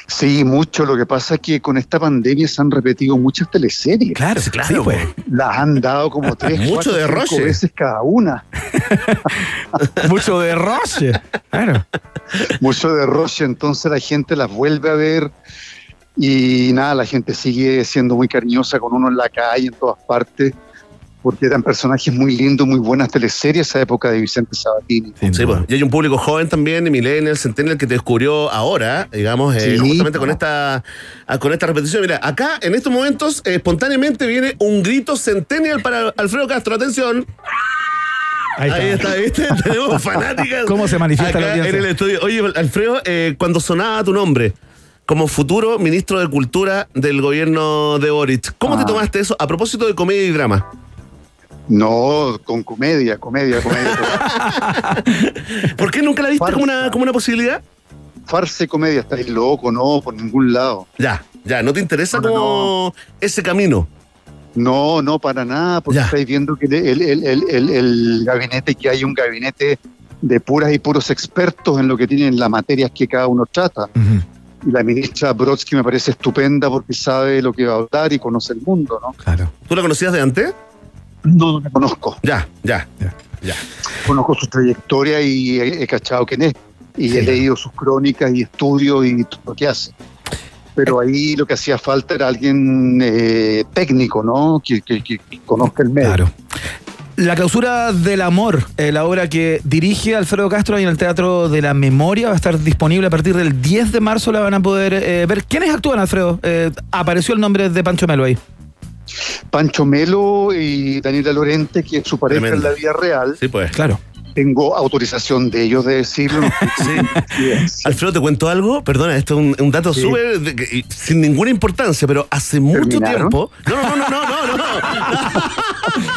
Sí, mucho. Lo que pasa es que con esta pandemia se han repetido muchas teleseries. Claro, Sí, claro, sí, pues. Las han dado como tres, Mucho cuatro, de cinco Roche. veces cada una. Mucho de Roche. Claro. Mucho de Roche, entonces la gente las vuelve a ver y nada, la gente sigue siendo muy cariñosa con uno en la calle, en todas partes, porque eran personajes muy lindos, muy buenas teleseries esa época de Vicente Sabatini. Sí, pues. Y hay un público joven también, Millennial, Centennial, que te descubrió ahora, digamos, eh, Sí. justamente con esta, ah, con esta repetición. Mira, acá en estos momentos, eh, espontáneamente viene un grito Centennial para Alfredo Castro. Atención. Ahí Ahí está, ¿viste? Tenemos fanáticas. ¿Cómo se manifiesta la acá audiencia? en el estudio. Oye, Alfredo, eh, cuando sonaba tu nombre como futuro ministro de Cultura del gobierno de Boric, ¿cómo te Ah. tomaste eso a propósito de comedia y drama? No, con comedia, comedia, comedia. ¿Por qué nunca la viste Farsa. como una, como una posibilidad? Farsa y comedia, estáis loco, no, por ningún lado. Ya, ya, ¿no te interesa No, no, como ese camino? No, no, para nada, porque Ya. estáis viendo que el, el- el- el- gabinete, que hay un gabinete de puras y puros expertos en lo que tienen las materias que cada uno trata. Y la ministra Brodsky me parece estupenda porque sabe lo que va a hablar y conoce el mundo, ¿no? Claro. ¿Tú la conocías de antes? No, no la conozco. Ya, ya, Ya. ya. Conozco su trayectoria y he, he cachado quién es. Y he leído sus crónicas y estudios y todo lo que hace. Pero ahí lo que hacía falta era alguien eh, técnico, ¿no? Que, que- que conozca el medio. Claro. La clausura del amor, eh, la obra que dirige Alfredo Castro ahí en el Teatro de la Memoria, va a estar disponible a partir del 10 de marzo. La van a poder eh, ver. ¿Quiénes actúan, Alfredo? Eh, apareció el nombre de Pancho Melo ahí. Pancho Melo y Daniela Lorente, que es su pareja Tremendo. en la vida real. Sí, pues. Claro. Tengo autorización de ellos de decirlo. Sí. Alfredo, te cuento algo. Perdona, esto es un, un dato Sí. súper sin ninguna importancia, pero hace mucho ¿Terminaron? tiempo. No, no, no, no, no, no. No,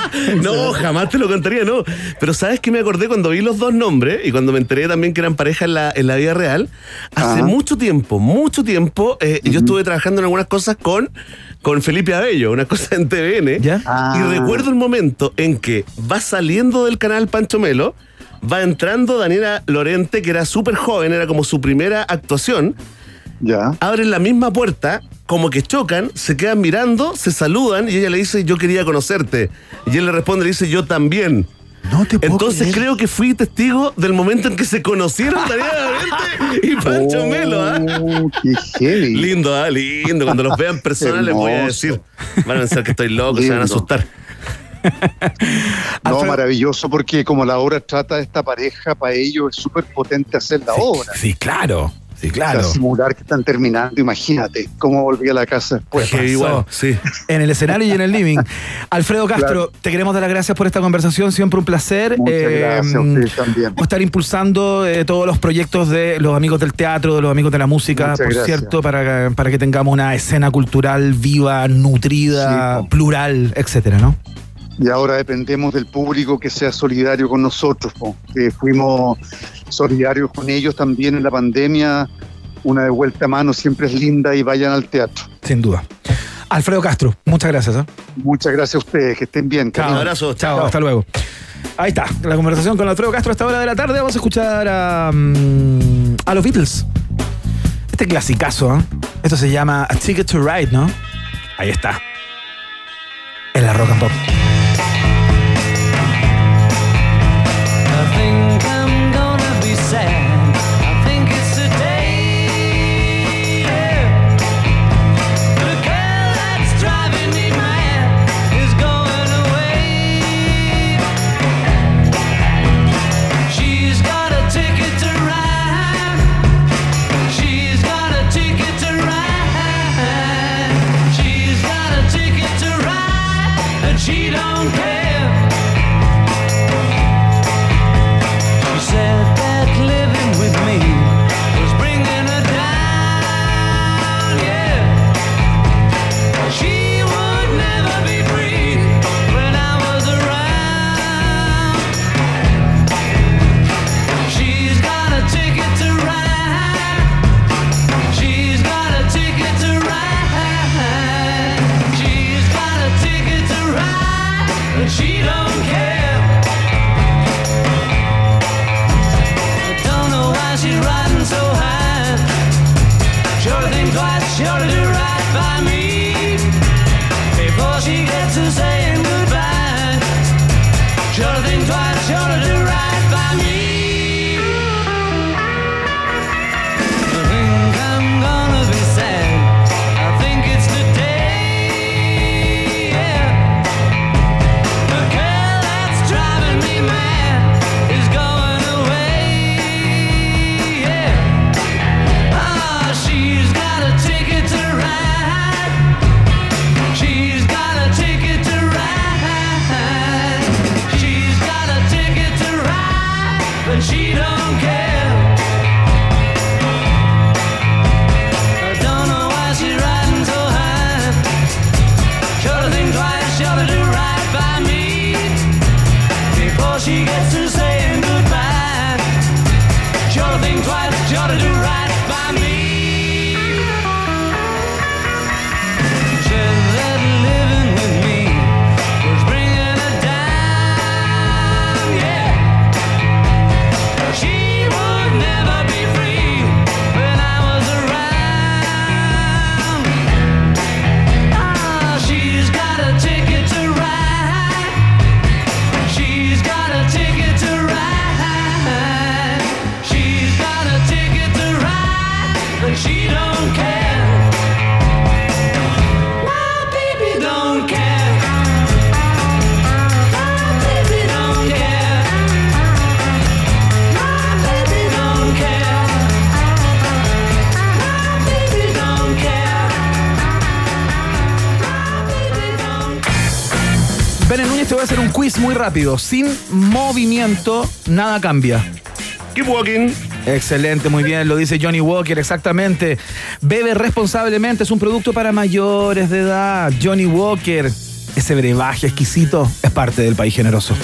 jamás te lo contaría, no. Pero sabes que me acordé cuando vi los dos nombres y cuando me enteré también que eran pareja en la, en la vida real. Hace Ajá. mucho tiempo, mucho tiempo, eh, yo estuve trabajando en algunas cosas con, con Felipe Abello, una cosa en TVN. ¿Ya? Ah. Y recuerdo el momento en que va saliendo del canal Pancho Melo, va entrando Daniela Lorente, que era súper joven, era como su primera actuación, Ya. abren la misma puerta, como que chocan, se quedan mirando, se saludan y ella le dice, yo quería conocerte. Y él le responde, le dice, yo también. No te puedo Entonces creer. creo que fui testigo del momento en que se conocieron Daniela y Pancho Melo. ¿ah? Oh, qué heavy. Lindo, ¿ah? lindo. Cuando los vean personas les voy a decir. Van a pensar que estoy loco, se van a Lindo. asustar. No, maravilloso, porque como la obra trata de esta pareja, para ellos es súper potente hacer la obra. Sí, claro. Sí, O claro. sea, simular que están terminando, imagínate cómo volví a la casa después. Que igual, sí. En el escenario y en el living. Alfredo Castro, te queremos dar las gracias por esta conversación, siempre un placer. Muchas Eh, gracias a ustedes también. A estar impulsando eh, todos los proyectos de los amigos del teatro, de los amigos de la música, Muchas por gracias. cierto, para, para que tengamos una escena cultural viva, nutrida, Sí, plural, etcétera, ¿no? Y ahora dependemos del público que sea solidario con nosotros, po, que fuimos solidarios con ellos también en la pandemia. Una de vuelta a mano siempre es linda y vayan al teatro. Sin duda. Alfredo Castro, muchas gracias. ¿eh? Muchas gracias a ustedes, que estén bien. Chao. Un abrazo. Chao, hasta luego. Ahí está, la conversación con Alfredo Castro a esta hora de la tarde. Vamos a escuchar a, mm, a los Beatles. Este clasicazo, ¿eh? Esto se llama A Ticket to Ride, ¿no? Ahí está. En la Rock and Pop. Voy a hacer un quiz muy rápido. Sin movimiento, nada cambia. Keep walking. Excelente, muy bien, lo dice Johnny Walker, exactamente. Bebe responsablemente, es un producto para mayores de edad. Johnny Walker, ese brebaje exquisito es parte del país generoso.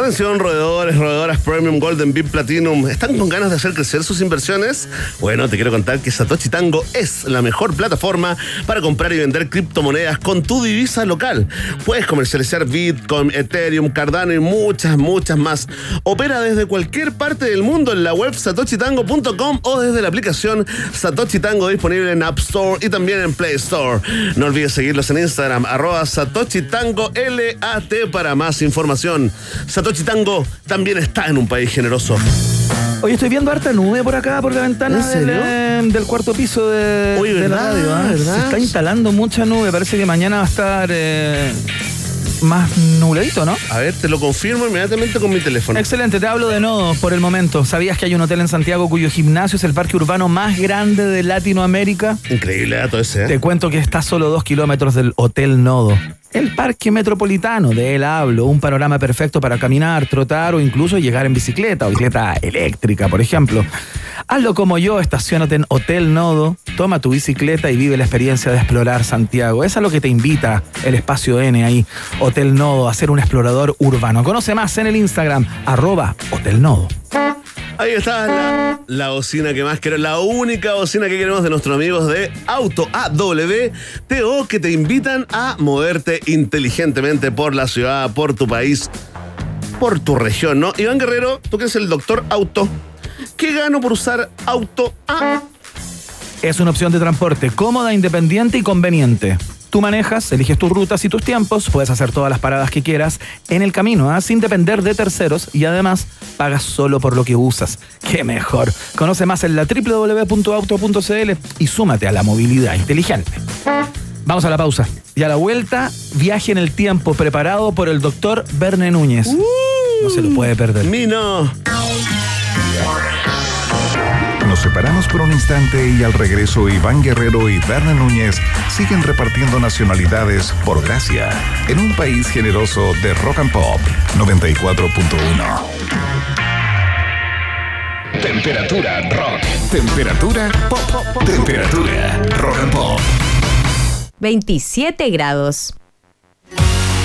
Atención, roedores, roedoras Premium Golden Beam Platinum. ¿Están con ganas de hacer crecer sus inversiones? Bueno, te quiero contar que Satoshi Tango es la mejor plataforma para comprar y vender criptomonedas con tu divisa local. Puedes comercializar Bitcoin, Ethereum, Cardano y muchas, muchas más. Opera desde cualquier parte del mundo en la web satoshitango.com o desde la aplicación Satoshi Tango disponible en App Store y también en Play Store. No olvides seguirlos en Instagram, arroba Satoshi para más información. Tango también está en un país generoso. Oye, estoy viendo harta nube por acá, por la ventana ¿En serio? del, del cuarto piso de, Oye, de radio. ¿ah? ¿verdad? Se está instalando mucha nube. Parece que mañana va a estar eh, más nubladito, ¿no? A ver, te lo confirmo inmediatamente con mi teléfono. Excelente, te hablo de nodos por el momento. ¿Sabías que hay un hotel en Santiago cuyo gimnasio es el parque urbano más grande de Latinoamérica? Increíble dato ese, ¿eh? Te cuento que está a solo dos kilómetros del Hotel Nodo. El parque metropolitano, de él hablo, un panorama perfecto para caminar, trotar o incluso llegar en bicicleta bicicleta eléctrica, por ejemplo. Hazlo como yo, estacionate en Hotel Nodo, toma tu bicicleta y vive la experiencia de explorar Santiago. Es a lo que te invita el espacio N ahí, Hotel Nodo, a ser un explorador urbano. Conoce más en el Instagram, arroba Hotel Nodo. Ahí está la, la bocina que más queremos, la única bocina que queremos de nuestros amigos de Auto AWTO que te invitan a moverte inteligentemente por la ciudad, por tu país, por tu región, ¿no? Iván Guerrero, tú que eres el doctor Auto, ¿qué gano por usar Auto A? Es una opción de transporte cómoda, independiente y conveniente. Tú manejas, eliges tus rutas y tus tiempos, puedes hacer todas las paradas que quieras en el camino, ¿ah? sin depender de terceros y además pagas solo por lo que usas. ¡Qué mejor! Conoce más en la www.auto.cl y súmate a la movilidad inteligente. Vamos a la pausa. Y a la vuelta, viaje en el tiempo preparado por el doctor Verne Núñez. No se lo puede perder. Mino. Separamos por un instante y al regreso Iván Guerrero y Berna Núñez siguen repartiendo nacionalidades por gracia en un país generoso de rock and pop 94.1. Temperatura rock. Temperatura pop. Temperatura rock and pop. 27 grados.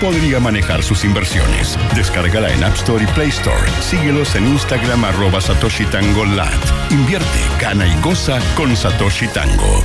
podría manejar sus inversiones. Descárgala en App Store y Play Store. Síguelos en Instagram arroba Satoshi Tango. Invierte, gana y goza con Satoshi Tango.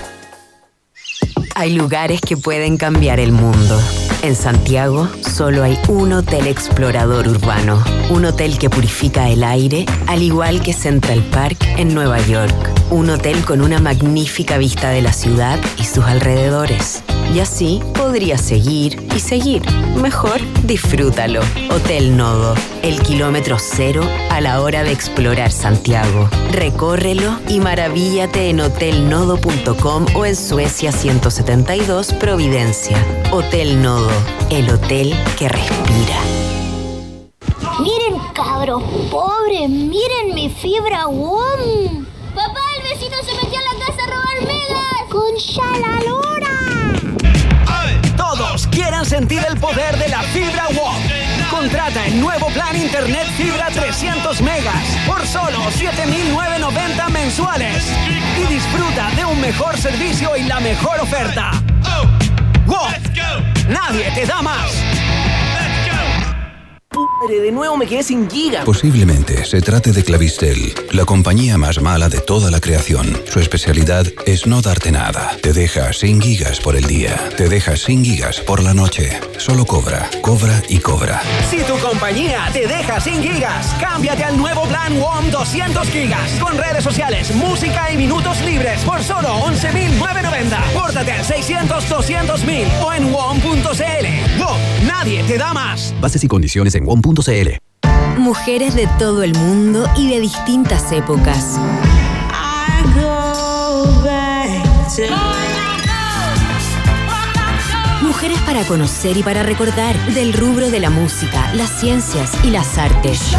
Hay lugares que pueden cambiar el mundo. En Santiago solo hay un hotel explorador urbano, un hotel que purifica el aire, al igual que Central Park en Nueva York, un hotel con una magnífica vista de la ciudad y sus alrededores. Y así podría seguir y seguir. Mejor disfrútalo. Hotel Nodo, el kilómetro cero a la hora de explorar Santiago. Recórrelo y maravíllate en hotelnodo.com o en Suecia 172 Providencia. Hotel Nodo, el hotel que respira. Miren, cabros pobres, miren mi fibra WOM. Papá, el vecino se metió a la casa a robar megas. Con la lora. Todos quieran sentir el poder de la fibra WOM. Contrata el nuevo plan Internet Fibra 300 megas por solo 7,990 mensuales y disfruta de un mejor servicio y la mejor oferta. WOM. Nadie te da más. De nuevo me quedé sin gigas. Posiblemente se trate de Clavistel, la compañía más mala de toda la creación. Su especialidad es no darte nada. Te deja sin gigas por el día. Te deja sin gigas por la noche. Solo cobra, cobra y cobra. Si tu compañía te deja sin gigas, cámbiate al nuevo plan WOM 200 gigas con redes sociales, música y minutos libres por solo 11.990. Pórtate al 600 200 mil o en WOM.cl. WOM, nadie te da más. Bases y condiciones en WOM.cl. Mujeres de todo el mundo y de distintas épocas. Mujeres para conocer y para recordar del rubro de la música, las ciencias y las artes.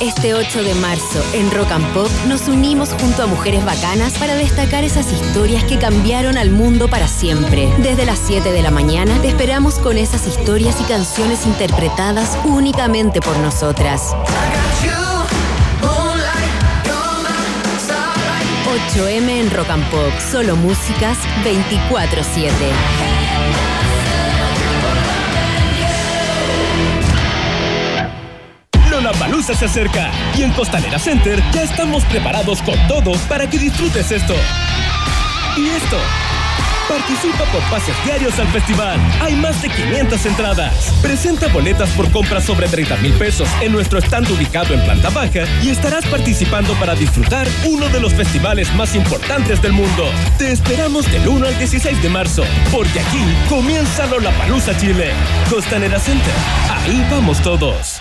Este 8 de marzo, en Rock and Pop, nos unimos junto a mujeres bacanas para destacar esas historias que cambiaron al mundo para siempre. Desde las 7 de la mañana, te esperamos con esas historias y canciones interpretadas únicamente por nosotras. 8M en Rock and Pop, solo músicas 24-7. Lollapalooza se acerca y en Costanera Center ya estamos preparados con todo para que disfrutes esto. Y esto. Participa por pases diarios al festival. Hay más de 500 entradas. Presenta boletas por compras sobre 30 mil pesos en nuestro stand ubicado en planta baja y estarás participando para disfrutar uno de los festivales más importantes del mundo. Te esperamos del 1 al 16 de marzo, porque aquí comienza Lollapalooza Chile. Costanera Center. Ahí vamos todos.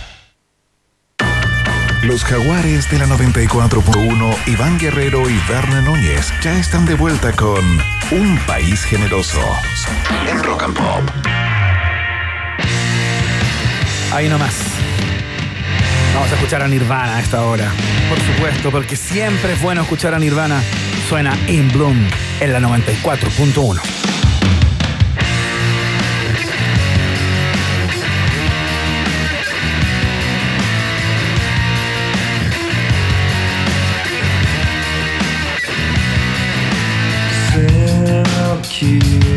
Los jaguares de la 94.1, Iván Guerrero y Verne Núñez ya están de vuelta con Un País Generoso en Rock and Pop. Ahí nomás. Vamos a escuchar a Nirvana a esta hora. Por supuesto, porque siempre es bueno escuchar a Nirvana. Suena In Bloom en la 94.1. 去。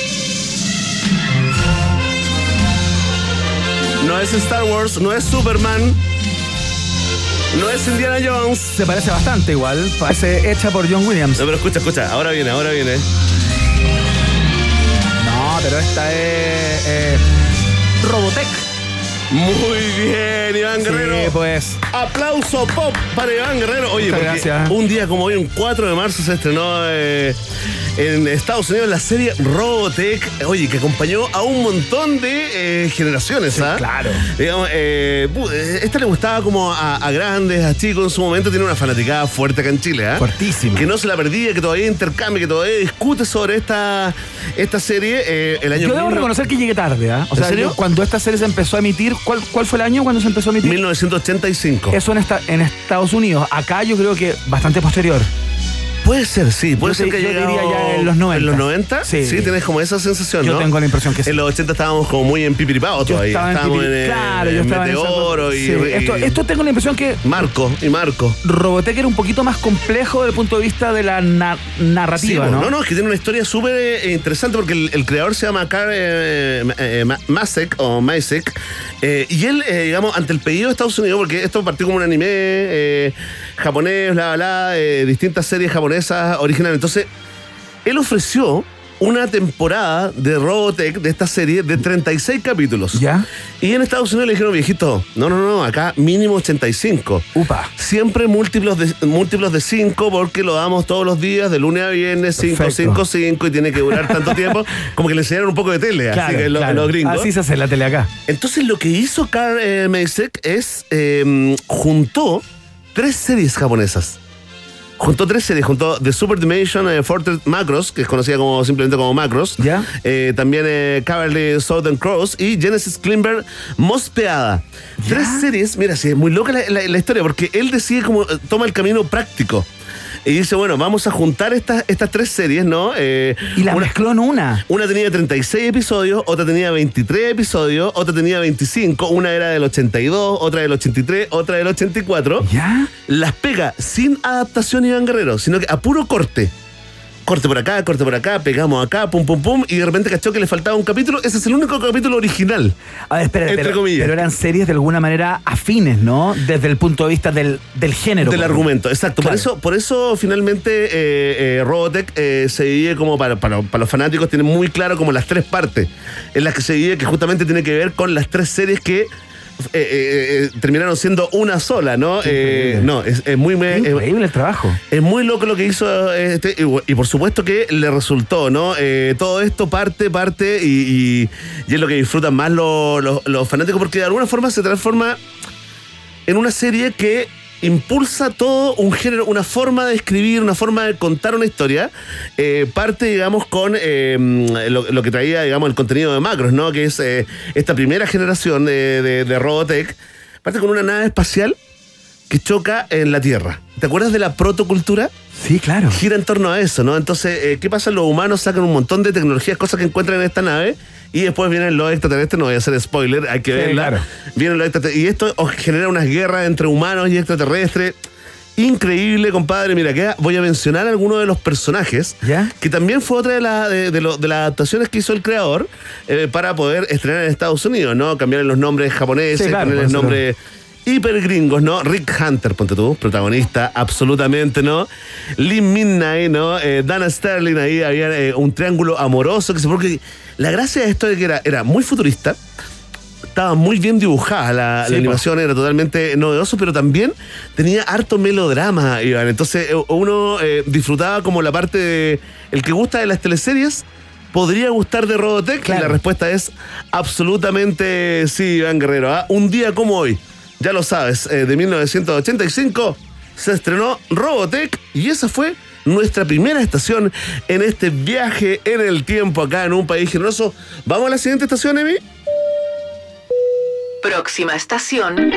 No es Star Wars, no es Superman, no es Indiana Jones. Se parece bastante igual. Parece hecha por John Williams. No, pero escucha, escucha. Ahora viene, ahora viene. No, pero esta es eh, Robotech. Muy bien, Iván Guerrero. Sí, pues. Aplauso pop para Iván Guerrero. Oye, porque gracias. un día como hoy, un 4 de marzo, se estrenó eh, en Estados Unidos la serie Robotech. Oye, que acompañó a un montón de eh, generaciones, ¿ah? claro. Digamos, eh, eh, esta le gustaba como a, a grandes, a chicos en su momento. Tiene una fanaticada fuerte acá en Chile, ¿ah? Fuertísima. Que no se la perdía, que todavía intercambia, que todavía discute sobre esta, esta serie. eh, el año Yo debo reconocer que llegué tarde, ¿ah? O ¿En sea, serio? yo cuando esta serie se empezó a emitir, ¿cuál, cuál fue el año cuando se empezó a emitir? 1985. Eso en, esta, en Estados Unidos. Acá yo creo que bastante posterior. Puede ser, sí. Puede Yo ser te- que yo diría ya en los 90. ¿En los 90? Sí. Sí, tienes como esa sensación, Yo ¿no? tengo la impresión que sí. En los 80 estábamos como muy en pipiripao Yo todavía. estaba en estábamos en, eh, claro, yo en estaba en esa- Meteoro y, Sí, y- esto, esto tengo la impresión que Marco y Marco. Robotech era un poquito más complejo desde el punto de vista de la na- narrativa, Sí, ¿no? no, no, es que tiene una historia súper eh, interesante porque el, el creador se llama Karl eh, eh, Ma- Masek o Masek eh, y él, digamos, ante el pedido de Estados Unidos, porque esto partió como un anime japonés, bla, bla, bla, distintas series japonesas originales. Entonces, él ofreció una temporada de Robotech, de esta serie, de 36 capítulos. ¿Ya? Y en Estados Unidos le dijeron, viejito, no, no, no, acá mínimo 85. Upa. Siempre múltiplos de, múltiplos de 5 porque lo damos todos los días, de lunes a viernes, 5, Perfecto. 5, 5 y tiene que durar tanto tiempo. Como que le enseñaron un poco de tele, Claro, así que claro. los gringos. Así se hace la tele acá. Entonces lo que hizo Carl eh, Masek es eh, juntó tres series japonesas. Juntó tres series, juntó The Super Dimension eh, Fortress Macros, que es conocida como simplemente como Macros. ¿Ya? Eh, también eh, Cavalry Southern Cross y Genesis Klimber Mospeada. Tres series, mira, sí, es muy loca la, la- la historia, porque él decide como, eh, toma el camino práctico. Y dice, bueno, vamos a juntar estas, estas tres series, ¿no? Eh, Y la una- mezcló en una. una tenía 36 episodios, otra tenía 23 episodios, otra tenía 25, una era del 82, otra del 83, otra del 84. ¿Ya? Las pega sin adaptación Iván Guerrero, sino que a puro corte. Corte por acá, corte por acá, pegamos acá, pum, pum, pum, y de repente cachó que le faltaba un capítulo. Ese es el único capítulo original. A ver, espera, Entre pero, comillas. pero eran series de alguna manera afines, ¿no? Desde el punto de vista del, del género. Del argumento, exacto. Claro. Por eso, por eso finalmente eh, eh, Robotech eh, se divide como para, para, para los fanáticos, tiene muy claro como las tres partes en las que se divide, que justamente tiene que ver con las tres series que eh, eh, eh, terminaron siendo una sola, ¿no? No, es, es muy... Increíble el trabajo. es muy loco lo que hizo este, y, y por supuesto que le resultó, ¿no? Todo esto parte, parte y, y- y es lo que disfrutan más los, los- los fanáticos porque de alguna forma se transforma en una serie que impulsa todo un género, una forma de escribir, una forma de contar una historia. Eh, parte, digamos, con eh, lo, lo que traía, digamos, el contenido de Macros, ¿no? Que es eh, esta primera generación de, de, de Robotech. Parte con una nave espacial que choca en la Tierra. ¿Te acuerdas de la protocultura? Sí, claro. Gira en torno a eso, ¿no? Entonces, eh, ¿qué pasa? Los humanos sacan un montón de tecnologías, cosas que encuentran en esta nave, y después vienen los extraterrestres, no voy a hacer spoiler, hay que Sí, verla. claro. Vienen los extraterrestres, y esto genera unas guerras entre humanos y extraterrestres. Increíble, compadre. Mira, que voy a mencionar algunos de los personajes, ¿Ya? que también fue otra de, la- de- de lo- de las adaptaciones que hizo el creador eh, para poder estrenar en Estados Unidos, ¿no? Cambiar los nombres japoneses, Sí, claro, nombres hiper gringos, ¿no? Rick Hunter, ponte tú, protagonista, absolutamente, ¿no? Lynn Midnight, ¿no? Eh, Dana Sterling, ahí había eh, un triángulo amoroso que se porque la gracia de esto es que era, era muy futurista. Estaba muy bien dibujada la, Sí, la po. animación, era totalmente novedoso, pero también tenía harto melodrama, Iván. Entonces eh, uno eh, disfrutaba como la parte de. El que gusta de las teleseries podría gustar de Robotech. Claro. Y la respuesta es absolutamente sí, Iván Guerrero. ¿ah? Un día como hoy, ya lo sabes, eh, de 1985 se estrenó Robotech y esa fue nuestra primera estación en este viaje en el tiempo acá en un país generoso. ¿Vamos a la siguiente estación, Emi? Próxima estación.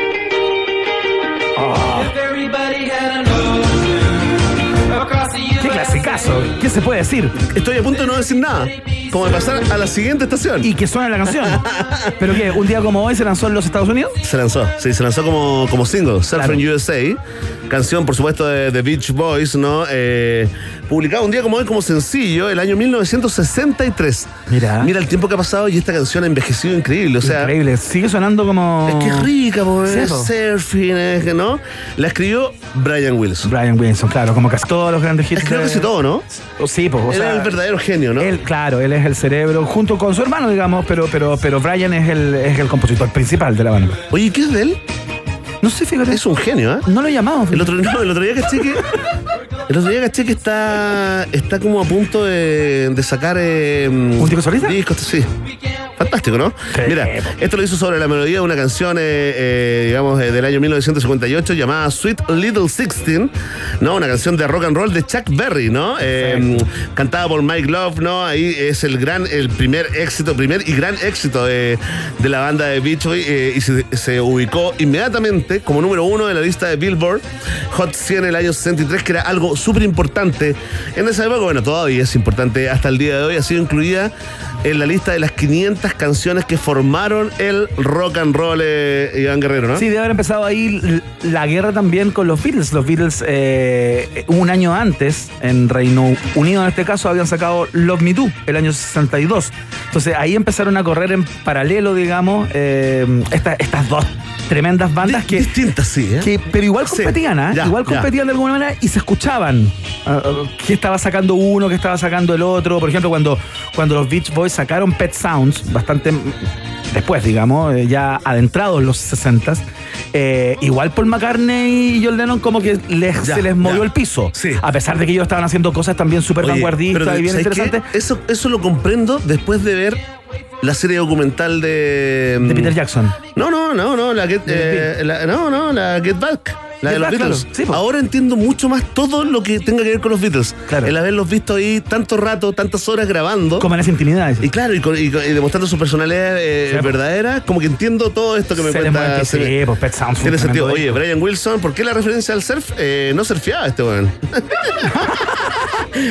Clasicazo. ¿Qué se puede decir? Estoy a punto de no decir nada. Como de pasar a la siguiente estación. Y que suena la canción. ¿Pero qué? ¿Un día como hoy se lanzó en los Estados Unidos? Se lanzó, sí, se lanzó como, como single, Surfing USA, canción por supuesto de The Beach Boys, ¿no? Eh, publicado un día como hoy como sencillo, el año 1963. Mira. Mira el tiempo que ha pasado y esta canción ha envejecido increíble, o sea... Increíble. Sigue sonando como. Es que es rica, Sí, es surfing, es que, ¿no? La escribió Brian Wilson. Brian Wilson, claro, como casi todos los grandes hits. Creo que sí, todo. todo, ¿no? Sí, pues. o Él sea, es el verdadero genio, ¿no? Él, claro, él es el cerebro, junto con su hermano, digamos, pero, pero, pero Brian es el, es el compositor principal de la banda. Oye, ¿qué es de él? No sé, fíjate. Es un genio, ¿eh? No lo llamamos. El otro, no, el otro día caché que. El otro día caché que está, está como a punto de, de sacar. eh, ¿Un disco solista? Discos, sí. Fantástico, ¿no? Mira, esto lo hizo sobre la melodía de una canción, eh, eh, digamos, eh, del año 1958 llamada Sweet Little Sixteen, ¿no? Una canción de rock and roll de Chuck Berry, ¿no? Cantada por Mike Love, ¿no? Ahí es el gran, el primer éxito, primer y gran éxito de, de la banda de Beach Boy y se, se ubicó inmediatamente como número uno de la lista de Billboard Hot 100 en el año 63, que era algo súper importante en esa época. Bueno, todavía es importante hasta el día de hoy. Ha sido incluida en la lista de las 500 canciones que formaron el rock and roll, eh, Iván Guerrero, ¿no? Sí, debe haber empezado ahí la guerra también con los Beatles. Los Beatles, eh, un año antes, en Reino Unido en este caso, habían sacado Love Me Do, el año 62. Entonces ahí empezaron a correr en paralelo, digamos, eh, esta- estas dos tremendas bandas que, Distintas, sí, ¿eh? que- pero igual competían, ya, igual ya. competían de alguna manera y se escuchaban. Ah, ah, ¿Qué estaba sacando uno? ¿Qué estaba sacando el otro? Por ejemplo, cuando, cuando los Beach Boys sacaron Pet Sounds, bastante después, digamos, eh, ya adentrados los 60 igual Paul McCartney y John Lennon como que les- Ya, se les movió ya. el piso. Sí. A pesar de que ellos estaban haciendo cosas también súper vanguardistas y bien interesantes. Eso, eso lo comprendo después de ver la serie documental de. De Peter Jackson. No, no, no, no, la Get, eh, la- no, no, la Get Back. La de los Back, Beatles. claro. Sí, po. Ahora entiendo mucho más todo lo que tenga que ver con los Beatles. Claro. El haberlos visto ahí tanto rato, tantas horas grabando. Como en esa intimidad. Y claro, y, con- y con- y demostrando su personalidad eh, Sí, verdadera, como que entiendo todo esto que me cuenta. se sí, pues Pet Sounds Tiene sentido. Oye. Brian Wilson, ¿por qué la referencia al surf? Eh, no surfeaba este weón.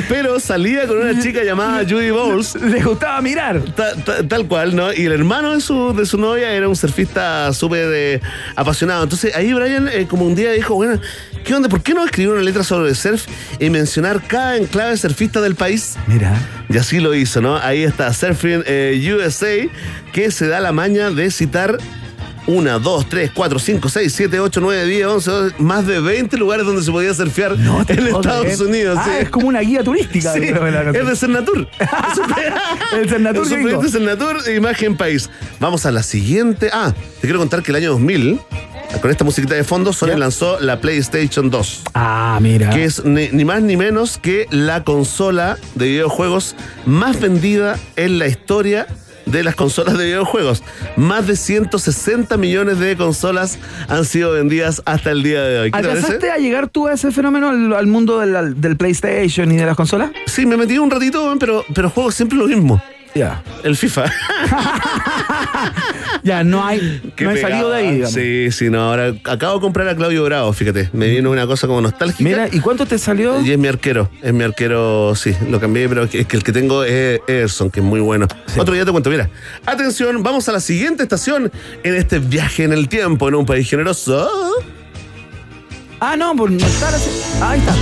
Pero salía con una chica llamada Judy Bowles. Les gustaba mirar. Ta- ta- tal cual, ¿no? Y el hermano de su, de su novia era un surfista súper eh, apasionado. Entonces ahí Brian, eh, como un día dijo, bueno, ¿qué onda? ¿Por qué no escribir una letra sobre el surf y mencionar cada enclave surfista del país? Mira. Y así lo hizo, ¿no? Ahí está Surfing eh, USA, que se da la maña de citar 1, 2, 3, 4, 5, 6, 7, 8, 9, 10, 11, 12, más de 20 lugares donde se podía surfear te en Estados creer. Unidos. Ah, sí. es como una guía turística. Sí, que la- es de Cernatur. El Cernatur Es de Cernatur, Imagen País. Vamos a la siguiente. Ah, te quiero contar que el año 2000, con esta musiquita de fondo, Sony lanzó la PlayStation 2. Ah, mira. Que es ni, ni más ni menos que la consola de videojuegos más vendida en la historia de las consolas de videojuegos. Más de 160 millones de consolas han sido vendidas hasta el día de hoy. ¿Qué te ¿Alcanzaste a llegar tú a ese fenómeno al, al mundo del, del PlayStation y de las consolas? Sí, me metí un ratito, pero, pero juego siempre lo mismo. Ya. El FIFA. Ya, no hay, Qué no hay salido de ahí, digamos. Sí, sí, no. Ahora acabo de comprar a Claudio Bravo, fíjate. Me vino una cosa como nostálgica. Mira, ¿y cuánto te salió? Y es mi arquero, es mi arquero, sí, lo cambié, pero es que, el que tengo es Ederson, que es muy bueno. Otro día te cuento, mira. Atención, vamos a la siguiente estación en este viaje en el tiempo en un país generoso. Ah, no, por no estar así. Ahí está.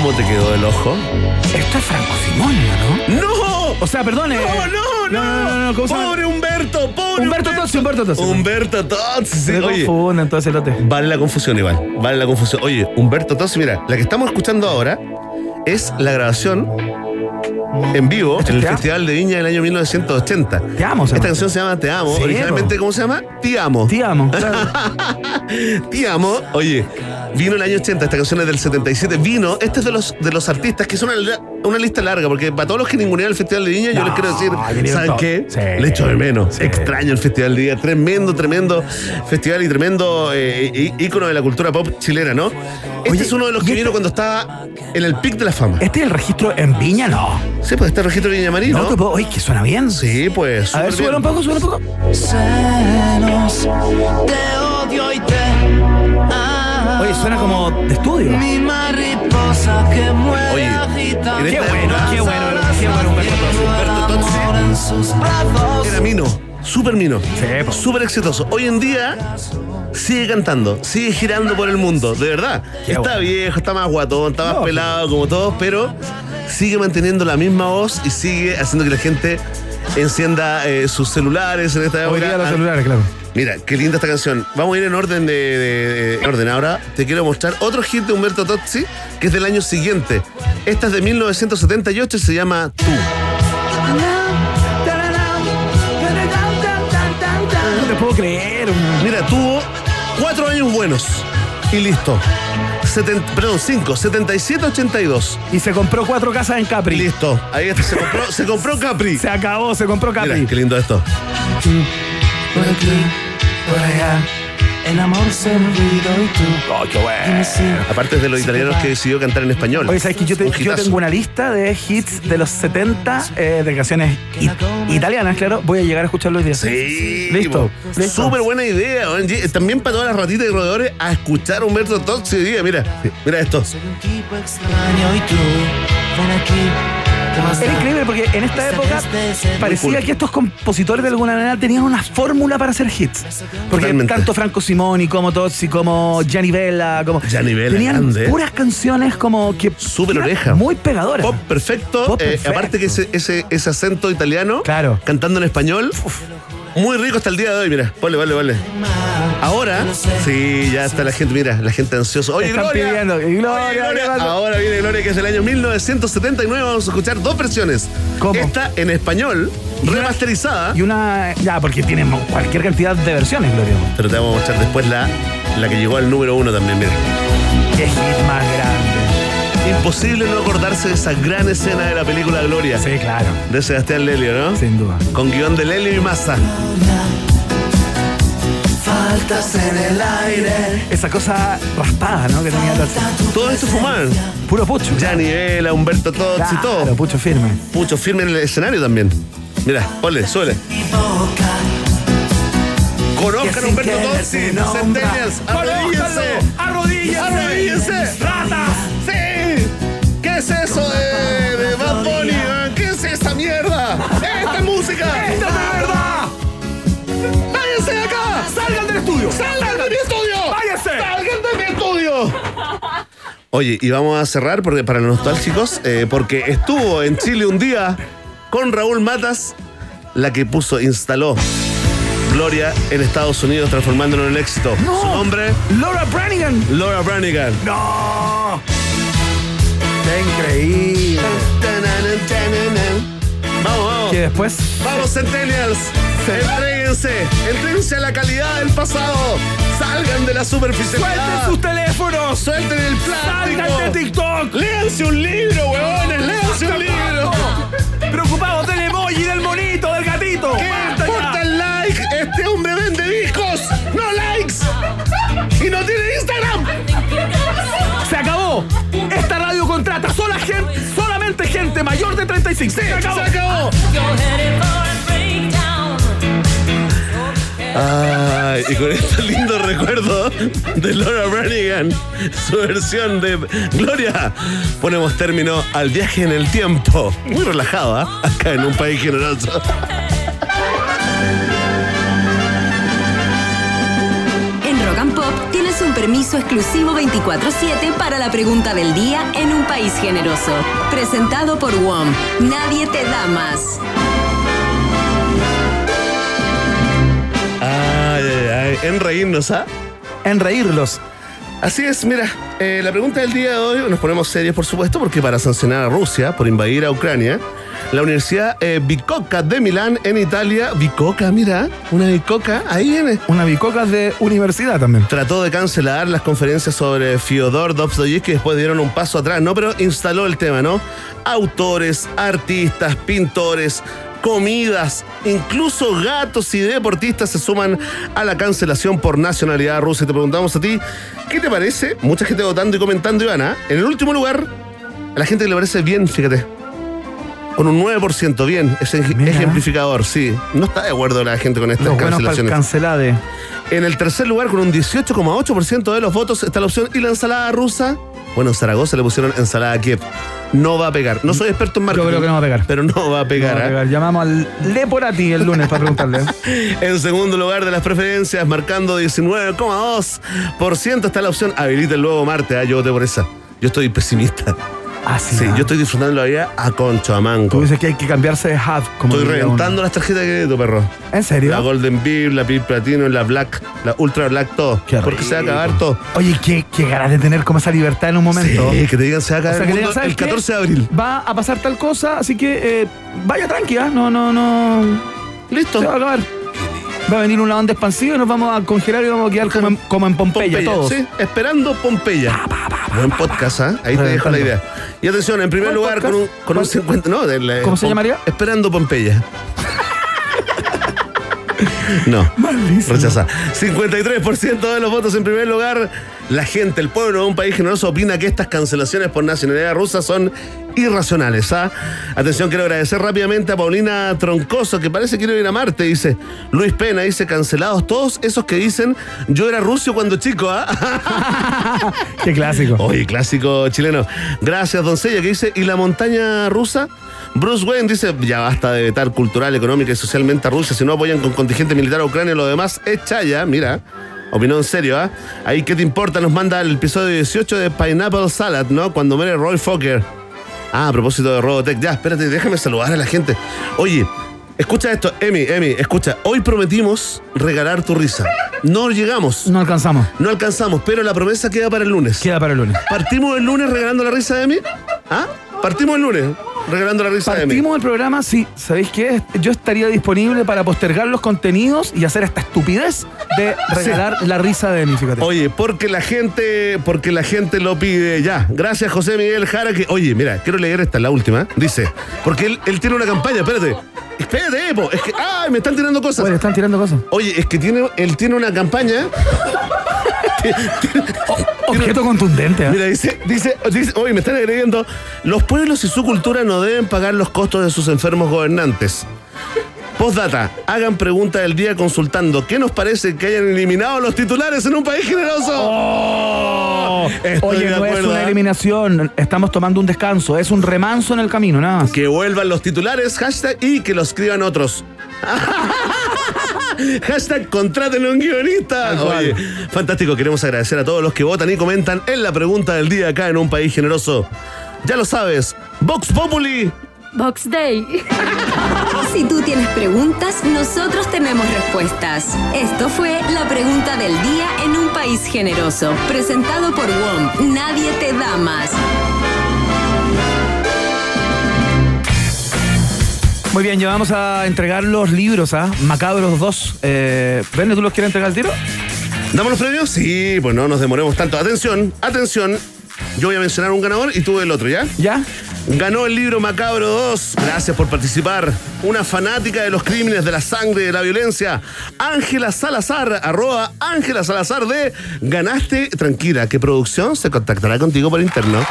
¿Cómo te quedó el ojo? Esto es Franco Simonio, ¿no? ¡No! O sea, perdone. No, no, no, no. Pobre Humberto, pobre Humberto Tozzi, Humberto Tozzi. Humberto Tozzi, Se oye. confunden entonces lote. Vale la confusión, Iván. Vale la confusión. Oye, Humberto Tozzi, mira, la que estamos escuchando ahora es la grabación en vivo en el Te. Festival de Viña del año 1980. Te amo, se Esta canción se llama Te Amo. Sí, Originalmente. ¿cómo se llama? Te Amo. Te amo. claro. Te Amo. Oye, vino el año 80, esta canción es del 77. Vino, este es de los, de los artistas, que es una, una lista larga, porque para todos los que ningunean el Festival de Viña, yo les quiero decir, ¿saben qué? Sí. Le echo de menos. Sí. Extraño el Festival de Viña. Tremendo, tremendo festival y tremendo eh, ícono de la cultura pop chilena, ¿no? Este Oye, es uno de los que este- vino cuando estaba en el pic de la fama. ¿Este es el registro en Viña? No. Sí, pues este registro de Viña Marín, No, ¿no? te puedo. Oye, que suena bien. Sí, pues. A ver, súbelo un poco, súbelo un poco. Celos, te odio y te amo. Oye, suena como de estudio. Mi mariposa que muere Oye, Qué esta bueno, qué bueno, qué bueno, Humberto. Era Mino, súper Mino. Súper exitoso. Hoy en día sigue cantando, sigue girando por el mundo, de verdad. Qué está bueno. viejo, está más guatón, está más No, pelado como todos, pero sigue manteniendo la misma voz y sigue haciendo que la gente encienda eh, sus celulares en esta época. Hoy día los Ah, celulares, claro. Mira, qué linda esta canción. Vamos a ir en orden de, de- de- orden. Ahora te quiero mostrar otro hit de Humberto Tozzi, que es del año siguiente. Esta es de 1978 y se llama Tú. Buenos y listo. Seten- perdón, cinco, 77-82. Y se compró cuatro casas en Capri. Listo. Ahí está, se compró, se compró Capri. Se acabó, se compró Capri. Mira, qué lindo esto. Por aquí, por allá. El amor se me olvidó y tú. Oh, qué bueno. Aparte de los italianos que decidió cantar en español. Oye, ¿sabes que yo, te- Un yo hitazo. tengo una lista de hits de los 70 eh, de canciones italianas, claro. Voy a llegar a escucharlo hoy día. Sí, Listo. listo. Súper buena idea. También para todas las ratitas y roedores a escuchar a Humberto Tozzi hoy día. Mira, mira esto. Tipo extraño y tú. Ven aquí. ¿Qué más Era increíble porque en esta época parecía que estos compositores de alguna manera tenían una fórmula para hacer hits. Porque Totalmente. tanto Franco Simoni como Tozzi, como Gianni Vella, como. Gianni Vella, Tenían grande. puras canciones como que. Súper oreja. Muy pegadoras. Pop perfecto. Pop eh, aparte que ese, ese, ese acento italiano. Claro. Cantando en español. Muy rico hasta el día de hoy, mira. Vale, vale, vale. Ahora, sí, ya está la gente, mira, la gente ansiosa. Oye, Están Gloria. pidiendo, Gloria, Oye, Gloria. Gloria. Ahora viene Gloria, que es el año 1979. Vamos a escuchar dos versiones. ¿Cómo? Esta en español, Y una- remasterizada. Y una. Ya, porque tiene cualquier cantidad de versiones, Gloria. Pero te vamos a mostrar después la, la que llegó al número uno también, mira. Qué hit más grande. Imposible no acordarse de esa gran escena de la película Gloria. Sí, claro. De Sebastián Lelio, ¿no? Sin duda. Con guion de Lelio y Massa. Faltas en el aire. Esa cosa raspada, ¿no? Que tenía Tozzi. Todo esto fumaban. Puro pucho. Gianni Vela, Humberto Tozzi, Claro, todo. pucho firme. Pucho firme en el escenario también. Mira, ponle, suele. Conozcan a Humberto Tozzi, Centennials, arrodíllense. ¡Arrodíllense! ¡Arrodíllense! ¡Ratas! ¿Qué es eso de, de Bad Bunny? eh? ¿Qué es esa mierda? ¡Esta es música! ¡Esta es de verdad! ¡Váyanse de acá! ¡Salgan del estudio! ¡Salgan de mi estudio! ¡Váyanse! ¡Salgan de mi estudio! Oye, y vamos a cerrar porque, para los nostálgicos, eh, porque estuvo en Chile un día con Raúl Matas, la que puso, instaló Gloria en Estados Unidos, transformándolo en un éxito. No. Su nombre, ¡Laura Branigan! Laura Branigan. ¡No! ¡Qué increíble! Vamos, vamos. Que después. Vamos, Centennials. Entréguense. Entréguense a la calidad del pasado. Salgan de la ¡Suelten superficialidad. sus teléfonos! Suelten el plástico. ¡Salgan de TikTok! Léanse un libro, huevones. Léanse un libro. Preocupados del emoji, del monito, del gatito. ¿Qué gente mayor de 35. ¡Se acabó! Se acabó. Ay, y con este lindo recuerdo de Laura Branigan, su versión de Gloria, ponemos término al viaje en el tiempo. Muy relajado, ¿ah? Acá en un país generoso. Un permiso exclusivo 24-7 para la pregunta del día en un país generoso. Presentado por WOM. Nadie te da más. Ay, ay, ay. En reírnos, ¿ah? En reírlos. Así es, mira, eh, la pregunta del día de hoy, nos ponemos serios por supuesto, porque para sancionar a Rusia por invadir a Ucrania, la Universidad eh, Bicocca de Milán en Italia, Bicocca, mira, una Bicocca, ahí viene, Una bicoca de universidad también. trató de cancelar las conferencias sobre Fyodor Dostoyevsky, después dieron un paso atrás, ¿no? Pero instaló el tema, ¿no? Autores, artistas, pintores, comidas, incluso gatos y deportistas se suman a la cancelación por nacionalidad rusa. Y te preguntamos a ti, ¿qué te parece? Mucha gente votando y comentando, Ivana. En el último lugar, a la gente que le parece bien, fíjate. Con un 9%, bien, es Mira. ejemplificador, sí. No está de acuerdo la gente con estas Los buenos cancelaciones. cancelade. En el tercer lugar, con un 18,8% de los votos, está la opción. ¿Y la ensalada rusa? Bueno, en Zaragoza le pusieron ensalada Kiev. No va a pegar. No soy experto en marketing. creo que no va a pegar. Pero no va a pegar. No ¿ah? pegar. Llamamos al Leporati el lunes para preguntarle. En segundo lugar de las preferencias, marcando 19,2%, está la opción habilita el nuevo Marte. Ah, yo voté por esa. Yo estoy pesimista. Sí. Yo estoy disfrutando la vida a concho, a Tú dices que hay que cambiarse de hub. Como Estoy reventando las tarjetas de crédito, perro. ¿En serio? La Golden Beam, la Beam Platino, la Black, la Ultra Black, todo. Qué Porque se va a acabar todo. Oye, qué, qué ganas de tener como esa libertad en un momento. Sí, que te digan se va a O acabar sea, el mundo digan, ¿sabes el qué? 14 de abril. Va a pasar tal cosa, así que eh, vaya tranqui, ¿ah? No, no, no. Listo. Se va a acabar. Va a venir una onda expansiva y nos vamos a congelar y vamos a quedar como en, como en Pompeya, todos. sí, esperando Pompeya. Buen podcast, ¿ah? Ahí te dejo la idea. Y atención, en primer ¿Cuál lugar, con un, con un 50. No, del, eh, ¿Cómo se Pom- llamaría? Esperando Pompeya. No, rechaza. 53% de los votos en primer lugar. La gente, el pueblo de un país generoso opina que estas cancelaciones por nacionalidad rusa son irracionales. ¿ah? Atención, quiero agradecer rápidamente a Paulina Troncoso, que parece que quiere ir a Marte, dice. Luis Pena dice, cancelados todos esos que dicen, yo era ruso cuando chico, ¿ah? Qué clásico. Oye, clásico chileno. Gracias, doncella, que dice, ¿y la montaña rusa? Bruce Wayne dice, ya basta de vetar cultural, económica y socialmente a Rusia, si no apoyan con contingente militar a Ucrania, lo demás es chaya, mira. Opinión en serio, ¿ah? Ahí, ¿qué te importa? Nos manda el episodio 18 de Pineapple Salad, ¿no? Cuando muere Roy Fokker. Ah, a propósito de Robotech. Ya, espérate, déjame saludar a la gente. Oye, escucha esto, Emi, Emi, escucha. Hoy prometimos regalar tu risa. No llegamos. No alcanzamos. No alcanzamos, pero la promesa queda para el lunes. Queda para el lunes. ¿Partimos el lunes regalando la risa de Emi? ¿Ah? Partimos el lunes regalando la risa de. Partimos el programa, sí. ¿Sabéis qué? Yo estaría disponible para postergar los contenidos y hacer esta estupidez de regalar la risa de mi fíjate. Oye, porque la gente, porque la gente lo pide ya. Gracias, José Miguel Jara, que, oye, mira, quiero leer esta, la última. Dice, porque él, él tiene una campaña, espérate. Espérate, po, es que, ay, me están tirando cosas. Oye, están tirando cosas. Oye, es que tiene, él tiene una campaña. Objeto contundente, ¿eh? Mira, dice, dice, dice, oye, me están agrediendo. Los pueblos y su cultura no deben pagar los costos de sus enfermos gobernantes. Postdata, hagan pregunta del día consultando qué nos parece que hayan eliminado los titulares en un país generoso. Oh. Oye, no es una ¿eh? eliminación, estamos tomando un descanso, es un remanso en el camino, nada más. Que vuelvan los titulares, hashtag, y que lo escriban otros. Hashtag contraten un guionista. Oye, fantástico. Queremos agradecer a todos los que votan y comentan en la pregunta del día acá en un país generoso. Ya lo sabes, Vox Populi. Box Day. Si tú tienes preguntas, nosotros tenemos respuestas. Esto fue la pregunta del día en un país generoso, presentado por WOM. Nadie te da más. Muy bien, ya vamos a entregar los libros a Macabros 2. Eh, Verne, ¿tú los quieres entregar al tiro? ¿Damos los premios? Sí, pues no nos demoremos tanto. Atención, atención. Yo voy a mencionar un ganador y tú el otro, ¿ya? ¿Ya? Ganó el libro Macabro 2. Gracias por participar. Una fanática de los crímenes, de la sangre, de la violencia. Ángela Salazar, arroba Ángela Salazar de Ganaste. Tranquila, que producción se contactará contigo por interno.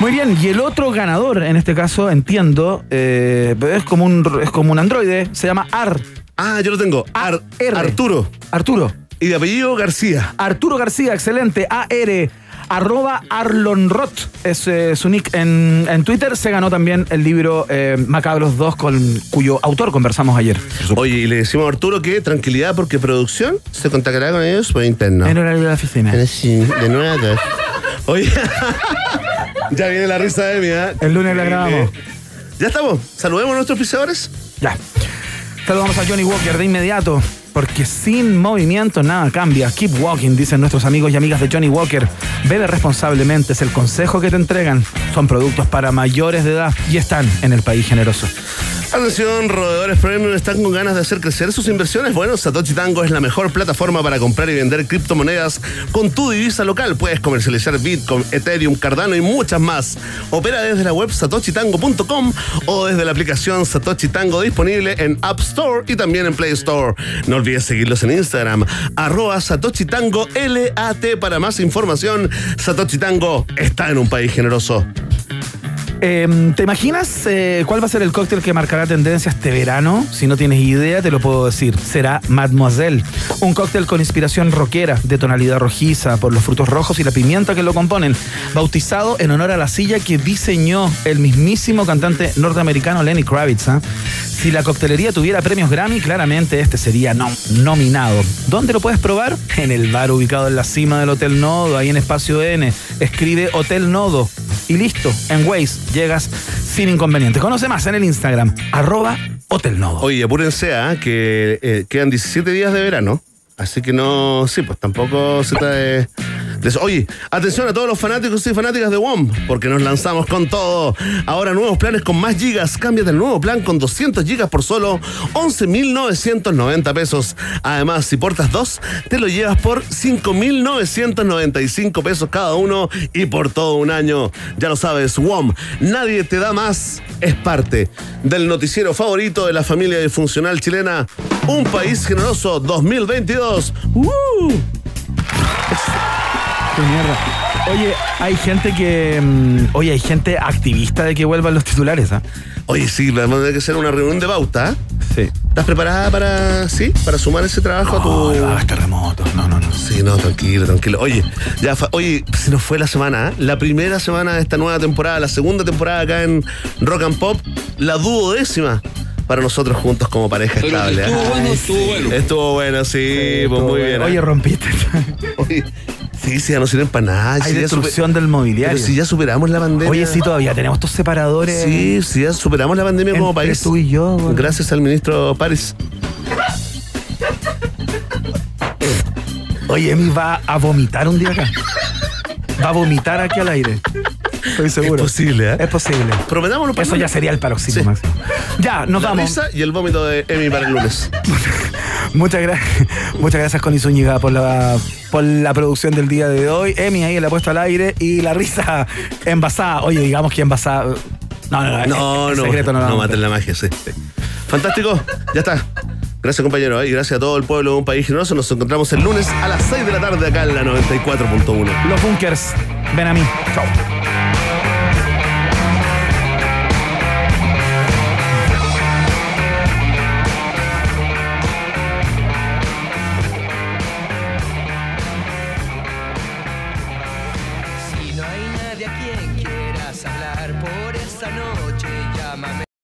Muy bien, y el otro ganador, en este caso, entiendo, eh, es, como un, es como un androide, se llama Ar. Ah, yo lo tengo. Ar- Arturo. Arturo. Y de apellido García. Arturo García, excelente. AR. Arroba Arlonrot es eh, su nick en, en Twitter. Se ganó también el libro eh, Macabros 2, con cuyo autor conversamos ayer. Oye, y le decimos a Arturo que tranquilidad porque producción se contactará con ellos por interno. En horario de la oficina. Sí, de 9 a 2. Oye, ya viene la risa de mí, ¿eh? El lunes la grabamos. Ya estamos. Saludemos a nuestros pisadores. Ya. Saludamos a Johnny Walker de inmediato, porque sin movimiento nada cambia. Keep walking, dicen nuestros amigos y amigas de Johnny Walker. Bebe responsablemente, es el consejo que te entregan. Son productos para mayores de edad y están en el país generoso. Atención, roedores premium, ¿están con ganas de hacer crecer sus inversiones? Bueno, Satoshi Tango es la mejor plataforma para comprar y vender criptomonedas con tu divisa local. Puedes comercializar Bitcoin, Ethereum, Cardano y muchas más. Opera desde la web satoshitango.com o desde la aplicación Satoshi Tango disponible en App Store y también en Play Store. No olvides seguirlos en Instagram, arroba Satoshi Tango LAT para más información. Satoshi Tango está en un país generoso. Eh, ¿Te imaginas eh, cuál va a ser el cóctel que marcará tendencia este verano? Si no tienes idea, te lo puedo decir. Será Mademoiselle. Un cóctel con inspiración rockera, de tonalidad rojiza, por los frutos rojos y la pimienta que lo componen. Bautizado en honor a la silla que diseñó el mismísimo cantante norteamericano Lenny Kravitz. ¿ah? Si la coctelería tuviera premios Grammy, claramente este sería nom- nominado. ¿Dónde lo puedes probar? En el bar ubicado en la cima del Hotel Nodo, ahí en Espacio N. Escribe Hotel Nodo. y listo. En Waze llegas sin inconvenientes. Conoce más en el Instagram, arroba Hotel Nodo. Oye, apúrense, ¿ah? que eh, quedan 17 días de verano. Así que no, sí, pues tampoco se trata eso. Oye, atención a todos los fanáticos y fanáticas de WOM, porque nos lanzamos con todo. Ahora nuevos planes con más gigas. Cámbiate el nuevo plan con 200 gigas por solo 11.990 pesos. Además, si portas dos, te lo llevas por 5.995 pesos cada uno y por todo un año. Ya lo sabes, WOM, nadie te da más. Es parte del noticiero favorito de la familia disfuncional chilena. Un país generoso 2022. ¡Uh! Mierda. Oye, hay gente que. mm, Oye, hay gente activista de que vuelvan los titulares, ¿ah? Oye, sí, vamos a tener que hacer una reunión de bauta. ¿eh? Sí. ¿Estás preparada para, sí, para sumar ese trabajo a tu. No, no, terremoto. No, no, no. Sí, no, tranquilo, tranquilo. Oye, ya, fa- oye, se nos fue la semana, ¿eh? la primera semana de esta nueva temporada, la segunda temporada acá en Rock and Pop, la duodécima para nosotros juntos como pareja estable. ¿eh? estuvo bueno, estuvo bueno. Estuvo bueno, sí, pues Estuvo muy bueno. bien. ¿eh? Oye, rompiste. Oye, sí, sí, ya no sirven para nada. Hay destrucción super- del mobiliario. Pero si ya superamos la pandemia. Oye, sí, todavía tenemos estos separadores. Sí, sí, ya superamos la pandemia como Entre país. tú y yo. Gracias al ministro Paris. Oye, Emi va a vomitar un día acá. Va a vomitar aquí al aire. Estoy seguro. Es posible, ¿eh? Es posible. Prometámoslo para Eso ya sería el paroxismo Sí. máximo. Ya, nos La vamos. risa y el vómito de Emi para el lunes. Muchas gracias, muchas gracias Connie Zúñiga por la, por la producción del día de hoy. Emi ahí la ha puesto al aire y la risa envasada. Oye, digamos que envasada. No, no, no. No, es- no, secreto, no, no, a maten la magia, sí. Fantástico, ya está. Gracias, compañero, y gracias a todo el pueblo de un país generoso. Nos encontramos el lunes a las 6 de la tarde acá en la 94.1. Los bunkers, ven a mí. Chao.